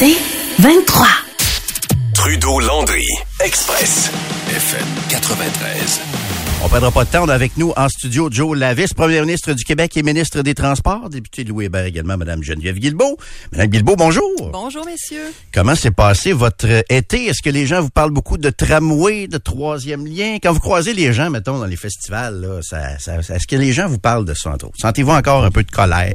C'est 23. Trudeau-Landry, Express, FM 93. On perdra pas de temps. On a avec nous en studio Joe Lavis, premier ministre du Québec et ministre des Transports, député de Louis Hébert également, Madame Geneviève Guilbeault. Madame Guilbeault, bonjour. Bonjour, messieurs. Comment s'est passé votre été? Est-ce que les gens vous parlent beaucoup de tramway, de troisième lien? Quand vous croisez les gens, mettons, dans les festivals, là, ça, ça- est-ce que les gens vous parlent de ça, entre autres? Sentez-vous encore un peu de colère?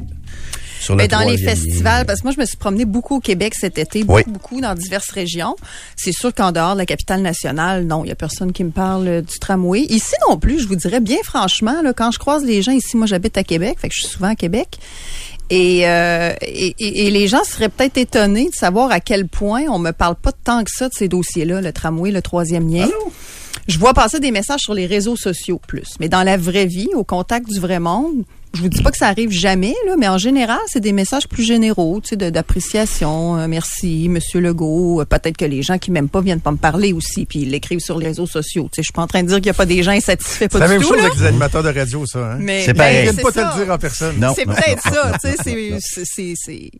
Sur Mais dans les festivals, parce que moi, je me suis promenée beaucoup au Québec cet été, beaucoup, Oui. beaucoup dans diverses régions. C'est sûr qu'en dehors de la capitale nationale, non, il y a personne qui me parle euh, du tramway. Ici non plus, je vous dirais bien franchement, là, quand je croise les gens ici, moi, j'habite à Québec, fait que je suis souvent à Québec. Et, euh, et, et- et les gens seraient peut-être étonnés de savoir à quel point on me parle pas tant que ça de ces dossiers-là, le tramway, le troisième lien. Je vois passer des messages sur les réseaux sociaux plus, mais dans la vraie vie, au contact du vrai monde, je vous dis pas que ça arrive jamais, là, mais en général, c'est des messages plus généraux, tu sais, de- d'appréciation. Euh, merci, Monsieur Legault. Euh, Peut-être que les gens qui m'aiment pas viennent pas me parler aussi, puis ils l'écrivent sur les réseaux sociaux. Tu sais, je suis pas en train de dire qu'il y a pas des gens insatisfaits, C'est la même tout, chose là. avec les animateurs de radio, ça. Hein? Mais C'est ben, pareil. Ils c'est n'aiment pas te ça. le dire en personne. Non. C'est peut-être ça, tu sais, c'est- c'est- c'est- c'est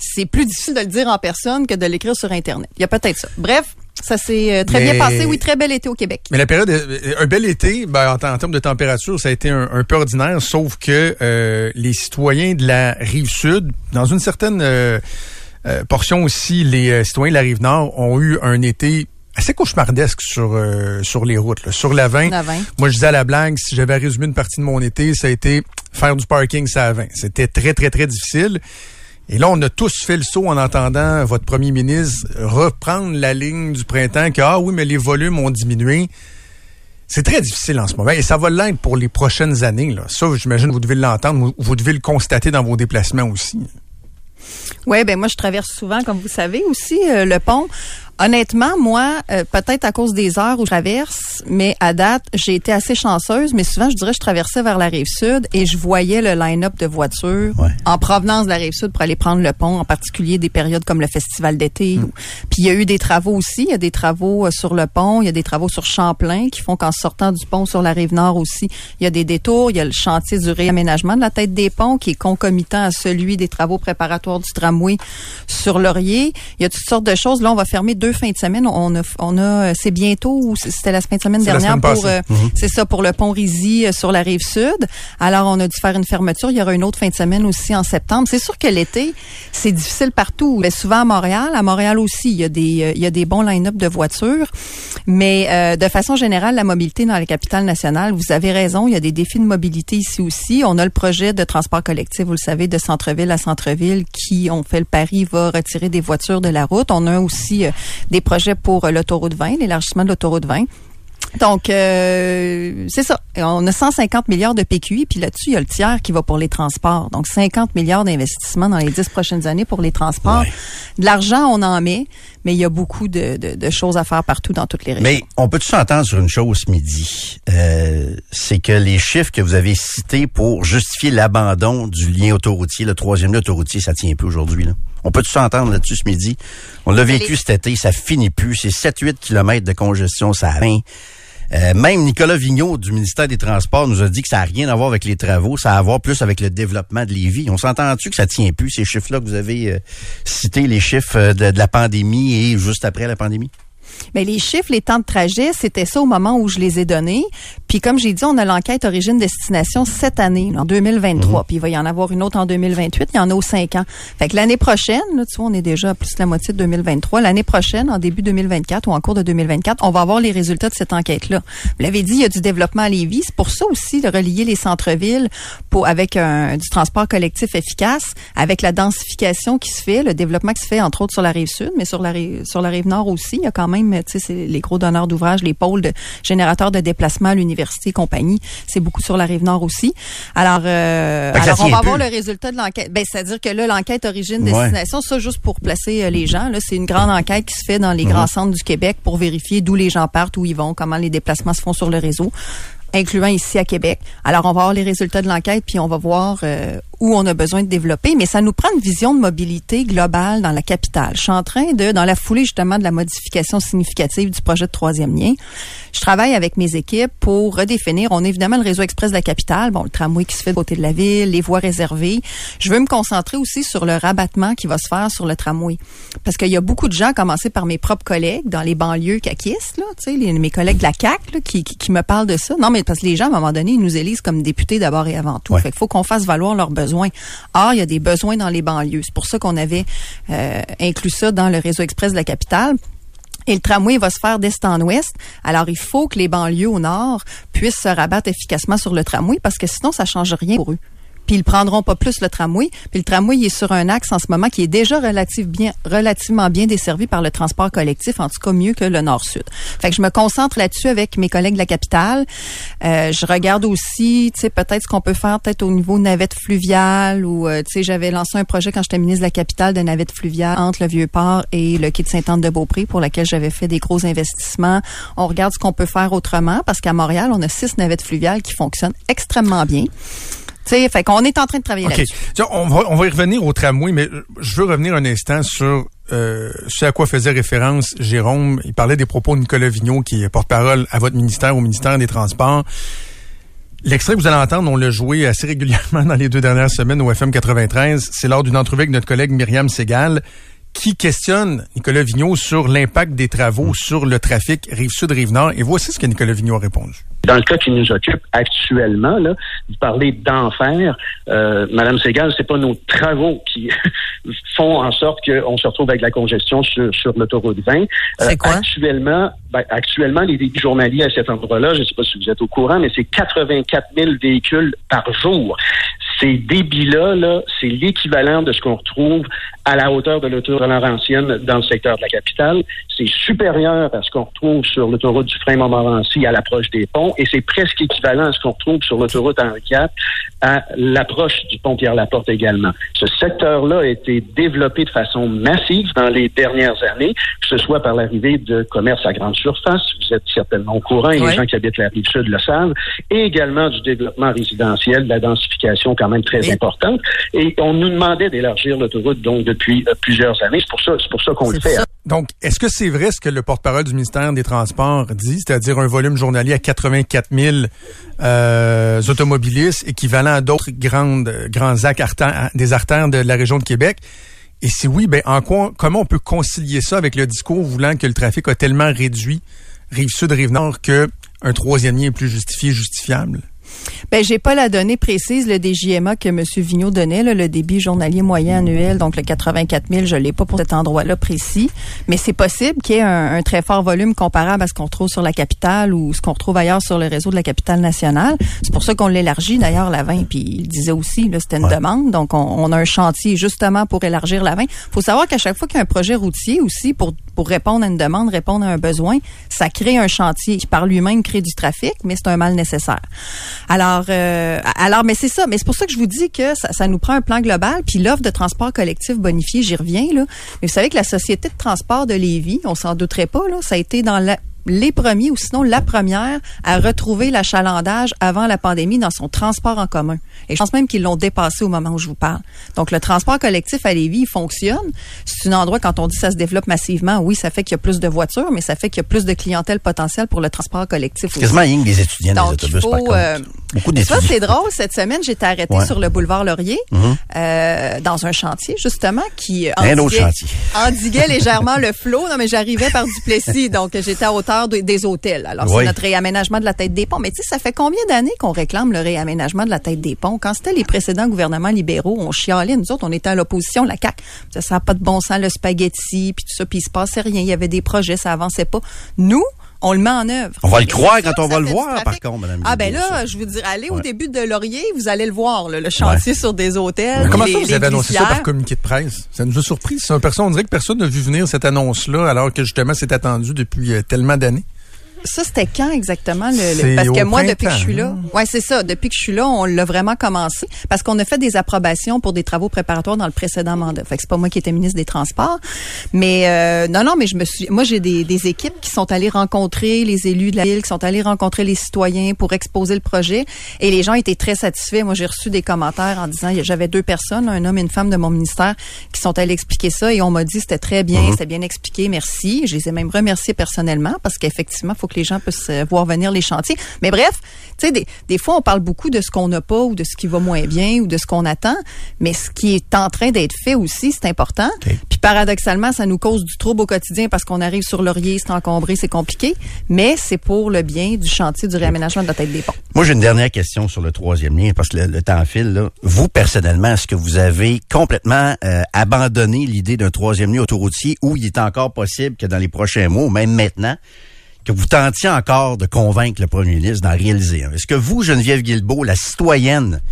c'est plus difficile de le dire en personne que de l'écrire sur internet. Il y a peut-être ça. Bref, ça s'est euh, très Mais- bien passé. Oui, très bel été au Québec. Mais la période, euh, un bel été, ben, en, en termes de température, ça a été un, un peu ordinaire, sauf que euh, les citoyens de la rive sud, dans une certaine euh, euh, portion aussi, les euh, citoyens de la rive nord ont eu un été assez cauchemardesque sur euh, sur les routes, là. sur la 20. La 20. Moi, je disais à la blague, si j'avais résumé une partie de mon été, ça a été faire du parking ça à 20. C'était très, très, très difficile. Et là, on a tous fait le saut en entendant votre premier ministre reprendre la ligne du printemps que, ah oui, mais les volumes ont diminué. C'est très difficile en ce moment et ça va l'être pour les prochaines années. Ça, j'imagine, vous devez l'entendre, vous, vous devez le constater dans vos déplacements aussi. Oui, ben moi je traverse souvent, comme vous savez aussi, euh, le pont. Honnêtement, moi, euh, peut-être à cause des heures où je traverse, mais à date, j'ai été assez chanceuse, mais souvent, je dirais, je traversais vers la rive sud et je voyais le line-up de voitures Ouais. en provenance de la rive sud pour aller prendre le pont, en particulier des périodes comme le festival d'été. ou- Puis il y a eu des travaux aussi, il y a des travaux euh, sur le pont, il y a des travaux sur Champlain qui font qu'en sortant du pont sur la rive nord aussi, il y a des détours, il y a le chantier du réaménagement de la tête des ponts qui est concomitant à celui des travaux préparatoires du tramway sur Laurier. Il y a toutes sortes de choses. Là, on va fermer deux fins de semaine. On a, on a, euh, c'est bientôt ou c'était la fin de semaine dernière semaine pour, euh, c'est ça pour le pont Rizy euh, sur la rive sud. Alors, on a dû faire une fermeture. Il y aura une autre fin de semaine aussi en septembre. C'est sûr que l'été, c'est difficile partout. Mais souvent à Montréal, à Montréal aussi, il y a des, euh, il y a des bons line-up de voitures. Mais euh, de façon générale, la mobilité dans la capitale nationale, vous avez raison, il y a des défis de mobilité ici aussi. On a le projet de transport collectif, vous le savez, de centre-ville à centre-ville qui, on fait le pari, va retirer des voitures de la route. On a aussi euh, des projets pour euh, l'autoroute 20, l'élargissement de l'autoroute 20. Donc, euh, c'est ça. On a 150 milliards de PQI, puis là-dessus, il y a le tiers qui va pour les transports. Donc, 50 milliards d'investissements dans les 10 prochaines années pour les transports. Ouais. De l'argent, on en met, mais il y a beaucoup de, de- de choses à faire partout dans toutes les régions. Mais on peut tous s'entendre sur une chose ce midi? Euh, c'est que les chiffres que vous avez cités pour justifier l'abandon du lien autoroutier, le troisième lien autoroutier, ça tient plus aujourd'hui. Là. On peut tous s'entendre là-dessus ce midi? On l'a vécu les- cet été, ça finit plus. C'est 7-8 kilomètres de congestion, ça a rien. Euh, même Nicolas Vigneault du ministère des Transports nous a dit que ça n'a rien à voir avec les travaux, ça a à voir plus avec le développement de Lévis. On s'entend-tu que ça tient plus, ces chiffres-là que vous avez euh, cités, les chiffres euh, de, de la pandémie et juste après la pandémie? Mais les chiffres, les temps de trajet, c'était ça au moment où je les ai donnés. Puis comme j'ai dit, on a l'enquête origine-destination cette année, en 2023. Puis il va y en avoir une autre en 2028. Il y en a aux cinq ans. Fait que l'année prochaine, là, tu vois, on est déjà à plus de la moitié de 2023. L'année prochaine, en début 2024 ou en cours de 2024, on va avoir les résultats de cette enquête-là. Vous l'avez dit, il y a du développement à Lévis. C'est pour ça aussi de relier les centres-villes pour avec un, du transport collectif efficace, avec la densification qui se fait, le développement qui se fait entre autres sur la rive sud, mais sur la rive, sur la rive nord aussi. Il y a quand même, tu sais, c'est les gros donneurs d'ouvrage, les pôles de générateurs de déplacement à l'université et compagnie. C'est beaucoup sur la rive nord aussi. Alors, euh, alors on va plus. le résultat de l'enquête. Ben, c'est-à-dire que là, l'enquête origine-destination, ça, juste pour placer euh, les gens, là, c'est une grande enquête qui se fait dans les Mhm. grands centres du Québec pour vérifier d'où les gens partent, où ils vont, comment les déplacements se font sur le réseau incluant ici à Québec. Alors, on va avoir les résultats de l'enquête, puis on va voir euh, où on a besoin de développer, mais ça nous prend une vision de mobilité globale dans la capitale. Je suis en train de, dans la foulée justement de la modification significative du projet de troisième lien, je travaille avec mes équipes pour redéfinir. On a évidemment le réseau express de la capitale, bon, le tramway qui se fait de côté de la ville, les voies réservées. Je veux me concentrer aussi sur le rabattement qui va se faire sur le tramway. Parce qu'il y a beaucoup de gens, à commencer par mes propres collègues dans les banlieues caquistes, là, tu sais, les- mes collègues de la CAQ, là, qui, qui, qui me parlent de ça. Non, mais parce que les gens, à un moment donné, ils nous élisent comme députés d'abord et avant tout. Ouais. Fait qu'il faut qu'on fasse valoir leurs besoins. Or, il y a des besoins dans les banlieues. C'est pour ça qu'on avait euh, inclus ça dans le réseau express de la capitale. Et le tramway va se faire d'est en ouest. Alors, il faut que les banlieues au nord puissent se rabattre efficacement sur le tramway parce que sinon, ça change rien pour eux. Puis ils prendront pas plus le tramway. Puis le tramway il est sur un axe en ce moment qui est déjà relative bien, relativement bien desservi par le transport collectif, en tout cas mieux que le nord-sud. Fait que je me concentre là-dessus avec mes collègues de la capitale. Euh, je regarde aussi, tu sais, peut-être ce qu'on peut faire peut-être au niveau navette fluviale ou, euh, tu sais, j'avais lancé un projet quand j'étais ministre de la capitale de navette fluviale entre le Vieux-Port et le quai de Sainte-Anne-de-Beaupré pour laquelle j'avais fait des gros investissements. On regarde ce qu'on peut faire autrement parce qu'à Montréal, on a six navettes fluviales qui fonctionnent extrêmement bien. Sais, fait qu'on est en train de travailler là-dessus. Tiens, On va, on va y revenir au tramway, mais je veux revenir un instant sur euh, ce à quoi faisait référence Jérôme. Il parlait des propos de Nicolas Vigneault, qui est porte-parole à votre ministère, au ministère des Transports. L'extrait que vous allez entendre, on l'a joué assez régulièrement dans les deux dernières semaines au FM 93. C'est lors d'une entrevue avec notre collègue Myriam Segal qui questionne Nicolas Vigneault sur l'impact des travaux sur le trafic Rive-Sud, Rive-Nord. Et voici ce que Nicolas Vigneault a répondu. Dans le cas qui nous occupe actuellement, là, vous parlez d'enfer. Euh, Madame Segal, c'est pas nos travaux qui font en sorte qu'on se retrouve avec la congestion sur, sur l'autoroute 20. C'est quoi? Actuellement, ben, actuellement, les débits journaliers à cet endroit-là, je ne sais pas si vous êtes au courant, mais c'est 84 000 véhicules par jour. Ces débits-là, là, c'est l'équivalent de ce qu'on retrouve à la hauteur de l'autoroute Laurentienne dans le secteur de la capitale. C'est supérieur à ce qu'on retrouve sur l'autoroute du frein Montmorency à l'approche des ponts et c'est presque équivalent à ce qu'on retrouve sur l'autoroute Henri IV à l'approche du pont Pierre-Laporte également. Ce secteur-là a été développé de façon massive dans les dernières années, que ce soit par l'arrivée de commerce à grande surface, vous êtes certainement au courant et Oui. les gens qui habitent la rive sud le savent, et également du développement résidentiel, de la densification quand même très Oui. importante. Et on nous demandait d'élargir l'autoroute donc depuis euh, plusieurs années. C'est pour ça, c'est pour ça qu'on le fait. ça. Donc, est-ce que c'est vrai ce que le porte-parole du ministère des Transports dit, c'est-à-dire un volume journalier à 84 000 euh, automobilistes, équivalent à d'autres grandes grands axes artères- des artères de la région de Québec? Et si oui, ben en quoi, comment on peut concilier ça avec le discours voulant que le trafic a tellement réduit rive sud, rive nord que un troisième lien est plus justifié, justifiable? Ben, j'ai pas la donnée précise, le DJMA que M. Vigneault donnait, là, le débit journalier moyen annuel, donc le 84 000, je l'ai pas pour cet endroit-là précis, mais c'est possible qu'il y ait un, un très fort volume comparable à ce qu'on retrouve sur la capitale ou ce qu'on retrouve ailleurs sur le réseau de la capitale nationale. C'est pour ça qu'on l'élargit, d'ailleurs, la 20, puis il disait aussi, là, c'était une demande, donc on, on a un chantier justement pour élargir la 20. faut savoir qu'à chaque fois qu'il y a un projet routier aussi, pour, pour répondre à une demande, répondre à un besoin, ça crée un chantier qui par lui-même crée du trafic, mais c'est un mal nécessaire. Alors, euh, alors, mais c'est ça. Mais c'est pour ça que je vous dis que ça, nous prend un plan global. Puis l'offre de transport collectif bonifié, j'y reviens là. Mais vous savez que la société de transport de Lévis, on s'en douterait pas là, ça a été dans la les premiers ou sinon la première à retrouver l'achalandage avant la pandémie dans son transport en commun. Et je pense même qu'ils l'ont dépassé au moment où je vous parle. Donc le transport collectif à Lévis il fonctionne. C'est un endroit quand on dit ça se développe massivement, oui, ça fait qu'il y a plus de voitures, mais ça fait qu'il y a plus de clientèle potentielle pour le transport collectif aussi. Quasiment rien que des étudiants des Donc, il autobus, par contre. euh, Beaucoup Ça, d'étudiants. c'est drôle. Cette semaine, j'étais arrêtée Ouais. sur le boulevard Laurier, Mhm. euh, dans un chantier, justement, qui Un autre endiguait, chantier. endiguait légèrement le flot. Non, mais j'arrivais par Duplessis, donc j'étais à hauteur de- des hôtels. Alors, Oui. c'est notre réaménagement de la tête des ponts. Mais tu sais, ça fait combien d'années qu'on réclame le réaménagement de la tête des ponts? Quand c'était les précédents gouvernements libéraux, on chialait. Nous autres, on était à l'opposition, la CAQ. Ça n'a pas de bon sens, le spaghetti, puis tout ça, puis il se passait rien. Il y avait des projets, ça avançait pas. Nous, on le met en œuvre. On va le Et croire quand on va le voir, par contre, Madame Ah ben là, ça. je vous dirais, allez au début de Laurier, vous allez le voir, là, le chantier sur des hôtels. Mais comment les- ça, vous les avez annoncé ça par communiqué de presse? Ça nous a surpris. C'est un personne, on dirait que personne n'a vu venir cette annonce-là, alors que justement, c'est attendu depuis euh, tellement d'années. Ça, c'était quand exactement? Le, le- parce que moi, depuis que je suis là, printemps, ouais, c'est ça. Depuis que je suis là, on l'a vraiment commencé parce qu'on a fait des approbations pour des travaux préparatoires dans le précédent mandat. Fait que c'est pas moi qui étais ministre des Transports, mais euh, non, non, mais je me suis, moi, j'ai des, des équipes qui sont allées rencontrer les élus de la ville, qui sont allés rencontrer les citoyens pour exposer le projet, et les gens étaient très satisfaits. Moi, j'ai reçu des commentaires en disant, j'avais deux personnes, un homme et une femme de mon ministère, qui sont allés expliquer ça, et on m'a dit c'était très bien, c'était bien expliqué, merci. Je les ai même remerciés personnellement parce qu'effectivement, faut faut que les gens puissent euh, voir venir les chantiers. Mais bref, tu sais, des, des fois, on parle beaucoup de ce qu'on n'a pas ou de ce qui va moins bien ou de ce qu'on attend, mais ce qui est en train d'être fait aussi, c'est important. Puis paradoxalement, ça nous cause du trouble au quotidien parce qu'on arrive sur laurier, c'est encombré, c'est compliqué, mais c'est pour le bien du chantier du réaménagement de la tête des ponts. Moi, j'ai une dernière question sur le troisième lien parce que le, temps file. Là. Vous, personnellement, est-ce que vous avez complètement euh, abandonné l'idée d'un troisième lien autoroutier ou il est encore possible que dans les prochains mois, ou même maintenant, que vous tentiez encore de convaincre le premier ministre d'en réaliser un? Est-ce que vous, Geneviève Guilbeault, la citoyenne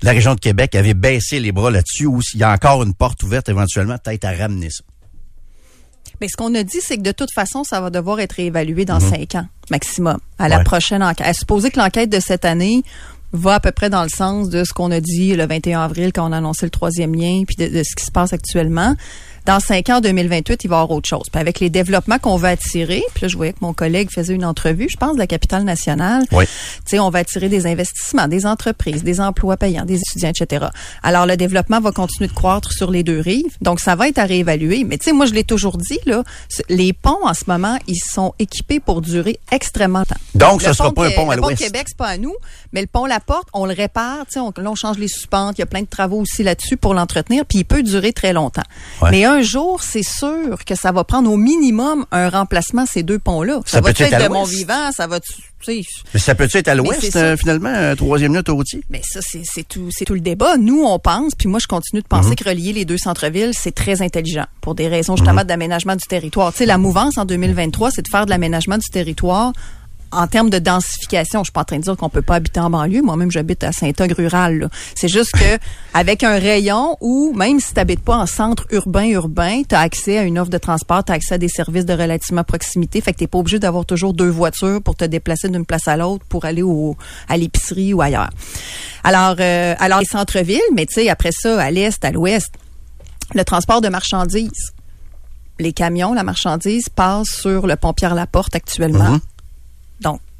de la région de Québec, avez baissé les bras là-dessus ou s'il y a encore une porte ouverte éventuellement, peut-être à ramener ça? Mais ce qu'on a dit, c'est que de toute façon, ça va devoir être réévalué dans mhm. cinq ans maximum, à la prochaine enquête. À supposer que l'enquête de cette année va à peu près dans le sens de ce qu'on a dit le 21 avril quand on a annoncé le troisième lien, puis de, ce qui se passe actuellement dans cinq ans, 2028, il va y avoir autre chose. Puis avec les développements qu'on va attirer, puis là, je voyais que mon collègue faisait une entrevue, je pense, de la capitale nationale. Oui. Tu sais, on va attirer des investissements, des entreprises, des emplois payants, des étudiants, etc. Alors, le développement va continuer de croître sur les deux rives. Donc, ça va être à réévaluer. Mais tu sais, moi, je l'ai toujours dit, là, les ponts, en ce moment, ils sont équipés pour durer extrêmement longtemps. Donc, ce ne sera pas un pont à l'ouest. Le pont Québec, c'est pas à nous, mais le pont La Porte, on le répare, tu sais, on, là, on change les suspentes, il y a plein de travaux aussi là-dessus pour l'entretenir, puis il peut durer très longtemps. Mais un jour, c'est sûr que ça va prendre au minimum un remplacement ces deux ponts-là. Ça, va être, de mon vivant, ça va mais ça peut être à l'ouest, euh, finalement, un troisième lien autoroutier? Mais ça, c'est tout, tout le débat. Nous, on pense, puis moi, je continue de penser mhm. que relier les deux centres-villes, c'est très intelligent pour des raisons justement mhm. d'aménagement du territoire. Tu sais, la mouvance en 2023, c'est de faire de l'aménagement du territoire en termes de densification, je suis pas en train de dire qu'on peut pas habiter en banlieue. Moi-même, j'habite à Saint-Og rural. C'est juste que avec un rayon où, même si tu n'habites pas en centre urbain urbain, tu as accès à une offre de transport, tu as accès à des services de relativement proximité. Fait que t'es pas obligé d'avoir toujours deux voitures pour te déplacer d'une place à l'autre pour aller au, à l'épicerie ou ailleurs. Alors, euh, alors les centres-villes, mais tu sais, après ça, à l'est, à l'ouest, le transport de marchandises. Les camions, la marchandise, passent sur le pont Pierre-Laporte actuellement. Mm-hmm.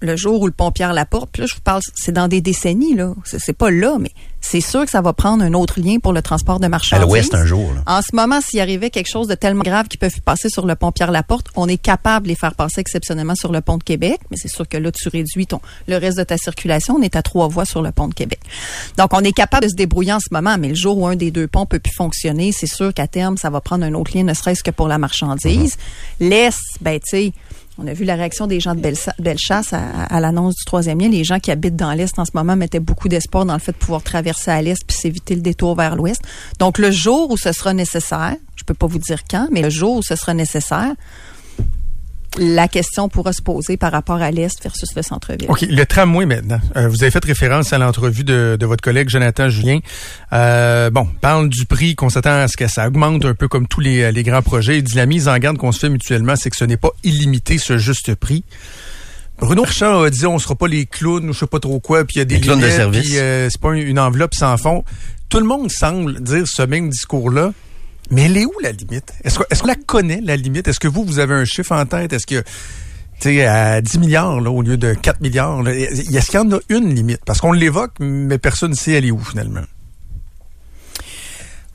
Le jour où le pont Pierre Laporte, puis là, je vous parle, c'est dans des décennies, là. C'est pas là, mais c'est sûr que ça va prendre un autre lien pour le transport de marchandises. À l'ouest, un jour, là. En ce moment, s'il arrivait quelque chose de tellement grave qui peut passer sur le pont Pierre Laporte, on est capable de les faire passer exceptionnellement sur le pont de Québec, mais c'est sûr que là, tu réduis ton, le reste de ta circulation. On est à trois voies sur le pont de Québec. Donc, on est capable de se débrouiller en ce moment, mais le jour où un des deux ponts peut plus fonctionner, c'est sûr qu'à terme, ça va prendre un autre lien, ne serait-ce que pour la marchandise. Mm-hmm. L'Est, ben, tu sais, on a vu la réaction des gens de Bellechasse à, l'annonce du troisième lien. Les gens qui habitent dans l'Est en ce moment mettaient beaucoup d'espoir dans le fait de pouvoir traverser à l'Est puis s'éviter le détour vers l'Ouest. Donc, le jour où ce sera nécessaire, je peux pas vous dire quand, mais le jour où ce sera nécessaire, la question pourra se poser par rapport à l'Est versus le centre-ville. OK. Le tramway maintenant. Euh, vous avez fait référence à l'entrevue de, votre collègue Jonathan Julien. Euh, bon, parle du prix qu'on s'attend à ce que ça augmente un peu comme tous les, grands projets. Il dit la mise en garde qu'on se fait mutuellement, c'est que ce n'est pas illimité ce juste prix. Bruno Marchand a dit on sera pas les clowns ou je sais pas trop quoi, puis il y a des clowns de service. Euh, c'est pas une enveloppe sans fond. Tout le monde semble dire ce même discours-là. Mais elle est où la limite? Est-ce qu'on la connaît, la limite? Est-ce que vous, vous avez un chiffre en tête? Est-ce que, tu à 10 milliards là, au lieu de 4 milliards, est-ce qu'il y en a une limite? Parce qu'on l'évoque, mais personne ne sait elle est où finalement.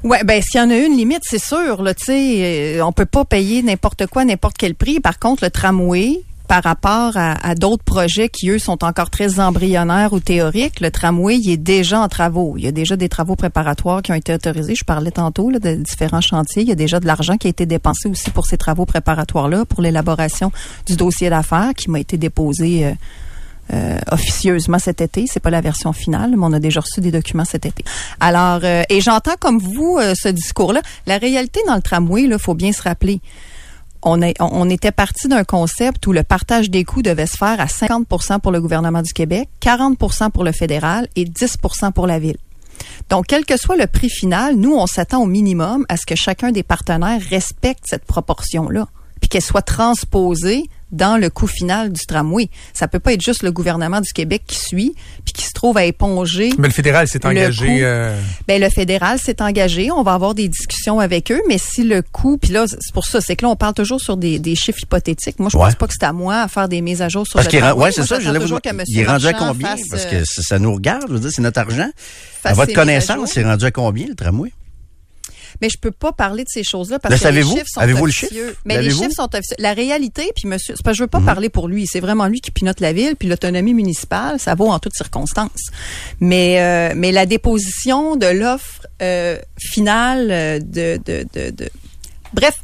Ouais, ben s'il y en a une limite, c'est sûr. Là, euh, on peut pas payer n'importe quoi, n'importe quel prix. Par contre, le tramway, par rapport à, d'autres projets qui, eux, sont encore très embryonnaires ou théoriques, le tramway, est déjà en travaux. Il y a déjà des travaux préparatoires qui ont été autorisés. Je parlais tantôt là, de différents chantiers. Il y a déjà de l'argent qui a été dépensé aussi pour ces travaux préparatoires-là, pour l'élaboration du dossier d'affaires qui m'a été déposé euh, euh, officieusement cet été. C'est pas la version finale, mais on a déjà reçu des documents cet été. Alors, euh, et j'entends comme vous ce discours-là. La réalité dans le tramway, il faut bien se rappeler on, était parti d'un concept où le partage des coûts devait se faire à 50 pour le gouvernement du Québec, 40 pour le fédéral et 10 pour la ville. Donc, quel que soit le prix final, nous, on s'attend au minimum à ce que chacun des partenaires respecte cette proportion-là, puis qu'elle soit transposée dans le coût final du tramway. Ça peut pas être juste le gouvernement du Québec qui suit puis qui se trouve à éponger. Mais le fédéral s'est engagé. Euh... Ben le fédéral s'est engagé. On va avoir des discussions avec eux, mais si le coût, puis là c'est pour ça, c'est que là on parle toujours sur des, des chiffres hypothétiques. Moi je pense pas que c'est à moi à faire des mises à jour sur parce le tramway. Ouais, c'est ça. Je vous... Il est rendu à combien? Parce que ça nous regarde. Je veux dire, c'est notre argent. À votre connaissance, c'est rendu à combien le tramway? Mais je peux pas parler de ces choses-là parce Le que les chiffres sont Avez-vous le officieux. chiffre? Mais les chiffres sont officieux. La réalité, puis monsieur, c'est parce que je veux pas Mhm. parler pour lui. C'est vraiment lui qui pilote la ville, puis l'autonomie municipale, ça vaut en toutes circonstances. Mais euh, mais la déposition de l'offre euh, finale euh, de, de, de, de bref.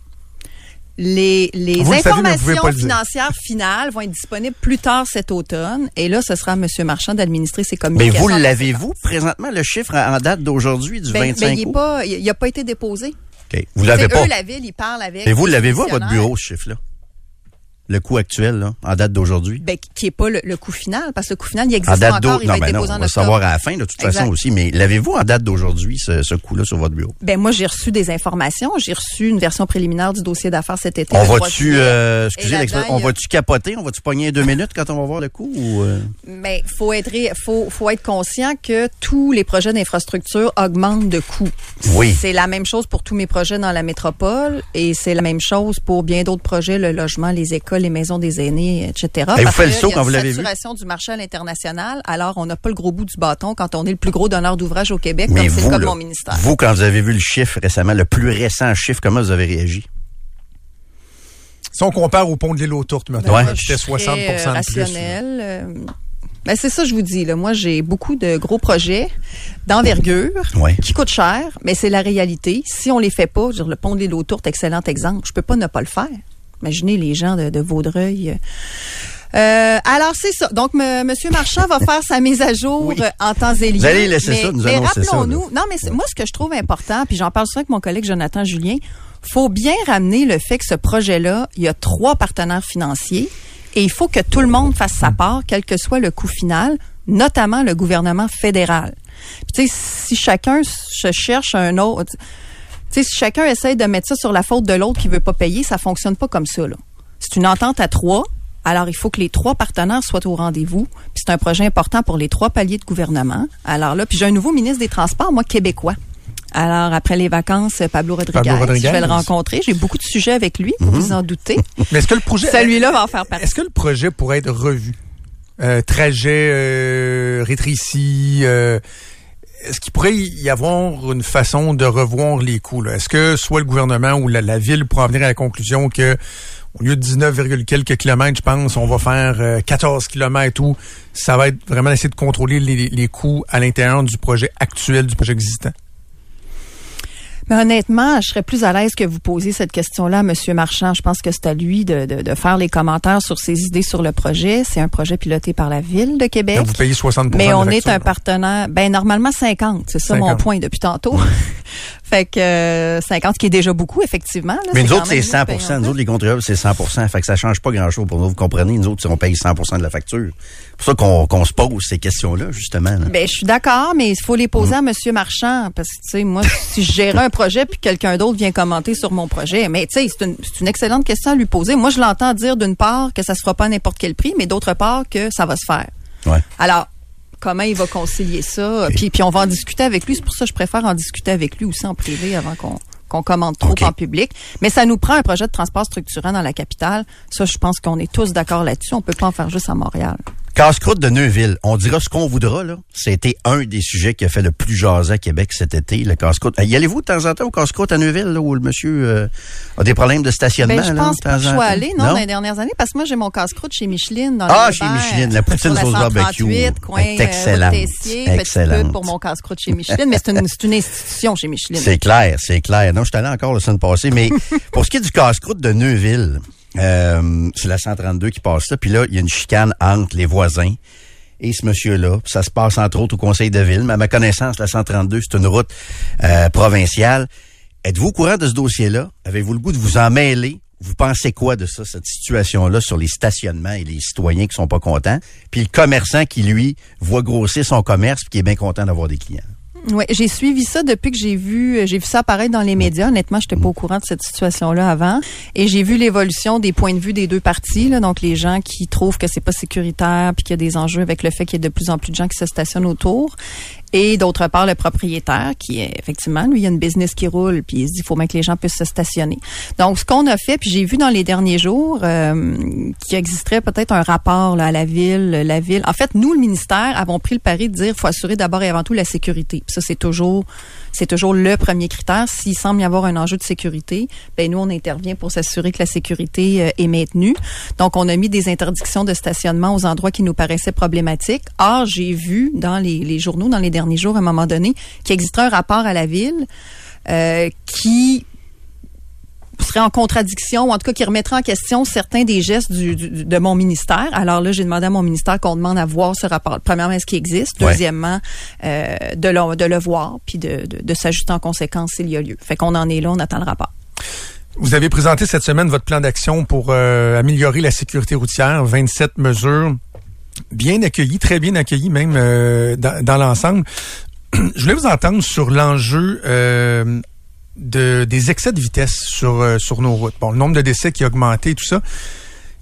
Les, les Vous le savez, mais vous pouvez informations le financières finales vont être disponibles plus tard cet automne. Et là, ce sera à M. Marchand d'administrer ses Mais communications. vous l'avez-vous présentement, le chiffre en date d'aujourd'hui, du Ben, 25 ben, août? pas, il il a pas été déposé. OK. Vous l'avez pas. eux, la ville, ils parlent avec. Mais vous l'avez-vous à votre bureau, ce chiffre-là? Le coût actuel, là, en date d'aujourd'hui? Ben, qui est pas le, le coût final, parce que le coût final, il En existe date encore, il Non, va être ben non, déposé on en va octobre. savoir à la fin, de toute Exact. façon aussi. Mais l'avez-vous en date d'aujourd'hui, ce, ce coût-là, sur votre bureau? Ben, moi, j'ai reçu des informations. J'ai reçu une version préliminaire du dossier d'affaires cet été. On le 3 va-tu, euh, excusez l'expression, on va-tu capoter? On va-tu pogner deux minutes quand on va voir le coût? Ou, euh? Mais faut être, faut, faut être conscient que tous les projets d'infrastructure augmentent de coût. Oui. C'est la même chose pour tous mes projets dans la métropole et c'est la même chose pour bien d'autres projets, le logement, les écoles, les maisons des aînés, etc. Et vous faites le saut quand vous l'avez vu? saturation du marché à l'international. Alors, on n'a pas le gros bout du bâton quand on est le plus gros donneur d'ouvrage au Québec, Mais comme c'est vous, le cas de mon ministère. vous, quand vous avez vu le chiffre récemment, le plus récent chiffre, comment vous avez réagi? Si on compare au pont de l'île aux Tourtes, maintenant, Ouais. qui était 60 Très, euh, de plus. rationnel. euh, ben c'est ça, je vous dis. Là. Moi, j'ai beaucoup de gros projets d'envergure Ouais. qui coûtent cher, mais c'est la réalité. Si on les fait pas, je veux dire, le pont de l'île aux Tourtes, excellent exemple, je peux pas ne pas le faire. Imaginez les gens de, de Vaudreuil. Euh, alors, c'est ça. Donc, M. Monsieur Marchand va faire sa mise à jour Oui. euh, en temps et lieu. Vous allez laisser mais, ça, nous mais rappelons-nous, non, mais moi, ce que je trouve important, puis j'en parle souvent avec mon collègue Jonathan Julien, faut bien ramener le fait que ce projet-là, il y a trois partenaires financiers et il faut que tout le monde fasse sa part, quel que soit le coût final, notamment le gouvernement fédéral. Puis, tu sais, si chacun se cherche un autre, tu sais, si chacun essaie de mettre ça sur la faute de l'autre qui veut pas payer, ça fonctionne pas comme ça, là. C'est une entente à trois. Alors, il faut que les trois partenaires soient au rendez-vous. Puis c'est un projet important pour les trois paliers de gouvernement. Alors là, puis j'ai un nouveau ministre des Transports, moi, québécois. Alors, après les vacances, Pablo Rodriguez, Rodriguez. je vais le rencontrer. J'ai beaucoup de sujets avec lui, Mhm. vous vous en doutez. Mais est-ce que le projet. Celui-là va en faire partie. Est-ce que le projet pourrait être revu? Euh, trajet euh, rétréci. euh, est-ce qu'il pourrait y avoir une façon de revoir les coûts? Est-ce que soit le gouvernement ou la, ville pourra en venir à la conclusion que au lieu de 19, quelques kilomètres, je pense, on va faire euh, 14 kilomètres ou ça va être vraiment essayer de contrôler les coûts à l'intérieur du projet actuel, du projet existant? Mais honnêtement, je serais plus à l'aise que vous posiez cette question-là à M. Marchand. Je pense que c'est à lui de, de, de faire les commentaires sur ses idées sur le projet. C'est un projet piloté par la Ville de Québec. Donc, vous payez 60 Mais on est un partenaire, ben normalement 50, c'est ça mon 50. point depuis tantôt. fait que euh, 50 qui est déjà beaucoup effectivement. là. Mais nous autres, c'est même 100 nous autres, les contribuables, c'est 100 Fait que ça change pas grand-chose pour nous. Vous comprenez? Nous autres, on paye 100% de la facture. C'est pour ça qu'on se pose ces questions-là, justement. là. Ben, je suis d'accord, mais il faut les poser à Monsieur Marchand. Parce que, tu sais, moi, si je gérais un projet puis quelqu'un d'autre vient commenter sur mon projet, mais, tu sais, c'est une, une excellente question à lui poser. Moi, je l'entends dire d'une part que ça se fera pas à n'importe quel prix, mais d'autre part que ça va se faire. Ouais. Alors, comment il va concilier ça? Puis, puis on va en discuter avec lui. C'est pour ça que je préfère en discuter avec lui aussi en privé avant qu'on qu'on commande trop en public. Mais ça nous prend un projet de transport structurant dans la capitale. Ça, je pense qu'on est tous d'accord là-dessus. On peut pas en faire juste à Montréal. Casse-croûte de Neuville. On dira ce qu'on voudra, là. C'était un des sujets qui a fait le plus jaser à Québec cet été, le casse-croûte. Y allez-vous de temps en temps au casse-croûte à Neuville, là, où le monsieur euh, a des problèmes de stationnement? Ben, je là, pense de pas que je sois allée, non, dans les dernières années, parce que moi, j'ai mon casse-croûte chez Micheline. Dans Ah, chez Micheline, la poutine sauce barbecue. 138, coin, est excellente. euh, pub pour mon casse-croûte chez Micheline, mais c'est une, c'est une institution chez Micheline. C'est clair, c'est clair. Non, je suis allé encore la semaine passée, mais pour ce qui est du casse-croûte de Neuville, euh, c'est la 132 qui passe là, puis là, il y a une chicane entre les voisins et ce monsieur-là. Ça se passe entre autres au conseil de ville, mais à ma connaissance, la 132, c'est une route euh, provinciale. Êtes-vous au courant de ce dossier-là? Avez-vous le goût de vous en mêler? Vous pensez quoi de ça, cette situation-là sur les stationnements et les citoyens qui sont pas contents? Puis le commerçant qui, lui, voit grossir son commerce puis qui est bien content d'avoir des clients. Ouais, j'ai suivi ça depuis que j'ai vu, j'ai vu ça apparaître dans les médias. Honnêtement, j'étais pas au courant de cette situation-là avant, et j'ai vu l'évolution des points de vue des deux parties. Là, donc les gens qui trouvent que c'est pas sécuritaire, puis qu'il y a des enjeux avec le fait qu'il y a de plus en plus de gens qui se stationnent autour, et d'autre part le propriétaire qui est effectivement lui il y a une business qui roule, puis il se dit il faut bien que les gens puissent se stationner. Donc ce qu'on a fait, puis j'ai vu dans les derniers jours euh, qu'il existerait peut-être un rapport là, à la ville, la ville. En fait, nous le ministère avons pris le pari de dire faut assurer d'abord et avant tout la sécurité. Puis ça c'est toujours C'est toujours le premier critère. S'il semble y avoir un enjeu de sécurité, ben nous, on intervient pour s'assurer que la sécurité euh, est maintenue. Donc, on a mis des interdictions de stationnement aux endroits qui nous paraissaient problématiques. Or, j'ai vu dans les, journaux, dans les derniers jours, à un moment donné, qu'il existerait un rapport à la ville euh, qui serait en contradiction ou en tout cas qui remettrait en question certains des gestes du, du- de mon ministère. Alors là, j'ai demandé à mon ministère qu'on demande à voir ce rapport. Premièrement, est-ce qu'il existe? Deuxièmement, euh, de, le, de le voir puis de, de, de s'ajuster en conséquence s'il y a lieu. Fait qu'on en est là, on attend le rapport. Vous avez présenté cette semaine votre plan d'action pour euh, améliorer la sécurité routière, 27 mesures bien accueillies, très bien accueillies même euh, dans, dans l'ensemble. Je voulais vous entendre sur l'enjeu euh, de, des excès de vitesse sur, euh, sur nos routes. Bon, le nombre de décès qui a augmenté, tout ça.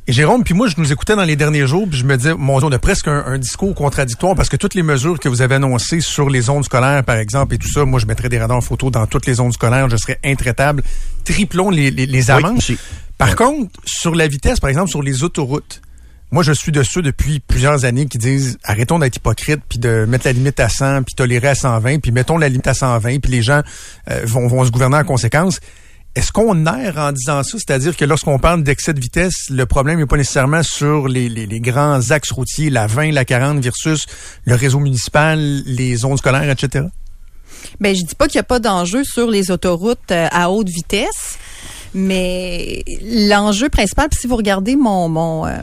Et Jérôme, puis moi, je nous écoutais dans les derniers jours, puis je me disais, mon Dieu, on a presque un, un discours contradictoire parce que toutes les mesures que vous avez annoncées sur les zones scolaires, par exemple, et tout ça, moi, je mettrais des radars photo dans toutes les zones scolaires, je serais intraitable. Triplons les, les, les amendes. Par contre, sur la vitesse, par exemple, sur les autoroutes, moi, je suis de ceux depuis plusieurs années qui disent arrêtons d'être hypocrites puis de mettre la limite à 100 puis tolérer à 120 puis mettons la limite à 120 puis les gens euh, vont, vont se gouverner en conséquence. Est-ce qu'on erre en disant ça? C'est-à-dire que lorsqu'on parle d'excès de vitesse, le problème n'est pas nécessairement sur les, les, grands axes routiers, la 20, la 40 versus le réseau municipal, les zones scolaires, etc.? Ben, je dis pas qu'il n'y a pas d'enjeu sur les autoroutes euh, à haute vitesse, mais l'enjeu principal, puis si vous regardez mon mon euh,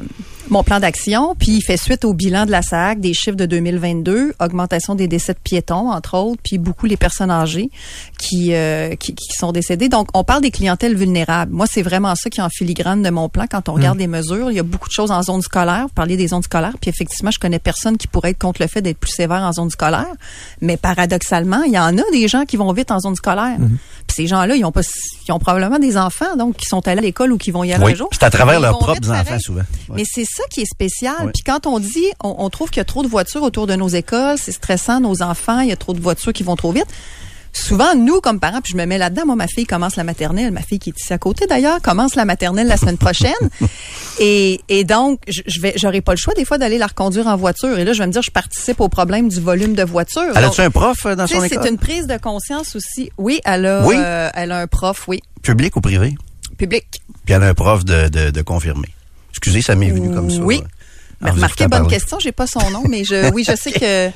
mon plan d'action, puis il fait suite au bilan de la SAC, des chiffres de 2022, augmentation des décès de piétons, entre autres, puis beaucoup les personnes âgées qui, euh, qui, qui sont décédées. Donc, on parle des clientèles vulnérables. Moi, c'est vraiment ça qui est en filigrane de mon plan. Quand on regarde les mesures, il y a beaucoup de choses en zone scolaire. Vous parliez des zones scolaires, puis effectivement, je connais personne qui pourrait être contre le fait d'être plus sévère en zone scolaire. Mais paradoxalement, il y en a des gens qui vont vite en zone scolaire. Puis ces gens-là, ils ont pas, ils ont probablement des enfants, donc qui sont allés à l'école ou qui vont y aller Oui, un jour. c'est à travers leurs propres pareil. enfants, souvent. Ouais. Mais c'est ça qui est spécial. Puis quand on dit, on, on trouve qu'il y a trop de voitures autour de nos écoles, c'est stressant, nos enfants, il y a trop de voitures qui vont trop vite. Souvent, nous, comme parents, puis je me mets là-dedans, moi, ma fille commence la maternelle, ma fille qui est ici à côté d'ailleurs, commence la maternelle la semaine prochaine. et, et donc, je, vais, j'aurai pas le choix des fois d'aller la reconduire en voiture. Et là, je vais me dire, je participe au problème du volume de voitures. Elle a-tu un prof euh, dans son école? c'est une prise de conscience aussi. Oui, elle a, Oui? euh, elle a un prof, oui, Public ou privé? public. Puis elle a un prof de, de, de confirmé. Excusez, ça m'est venu comme ça. Oui. vous remarquez, bonne question. J'ai pas son nom, mais je, oui, je sais que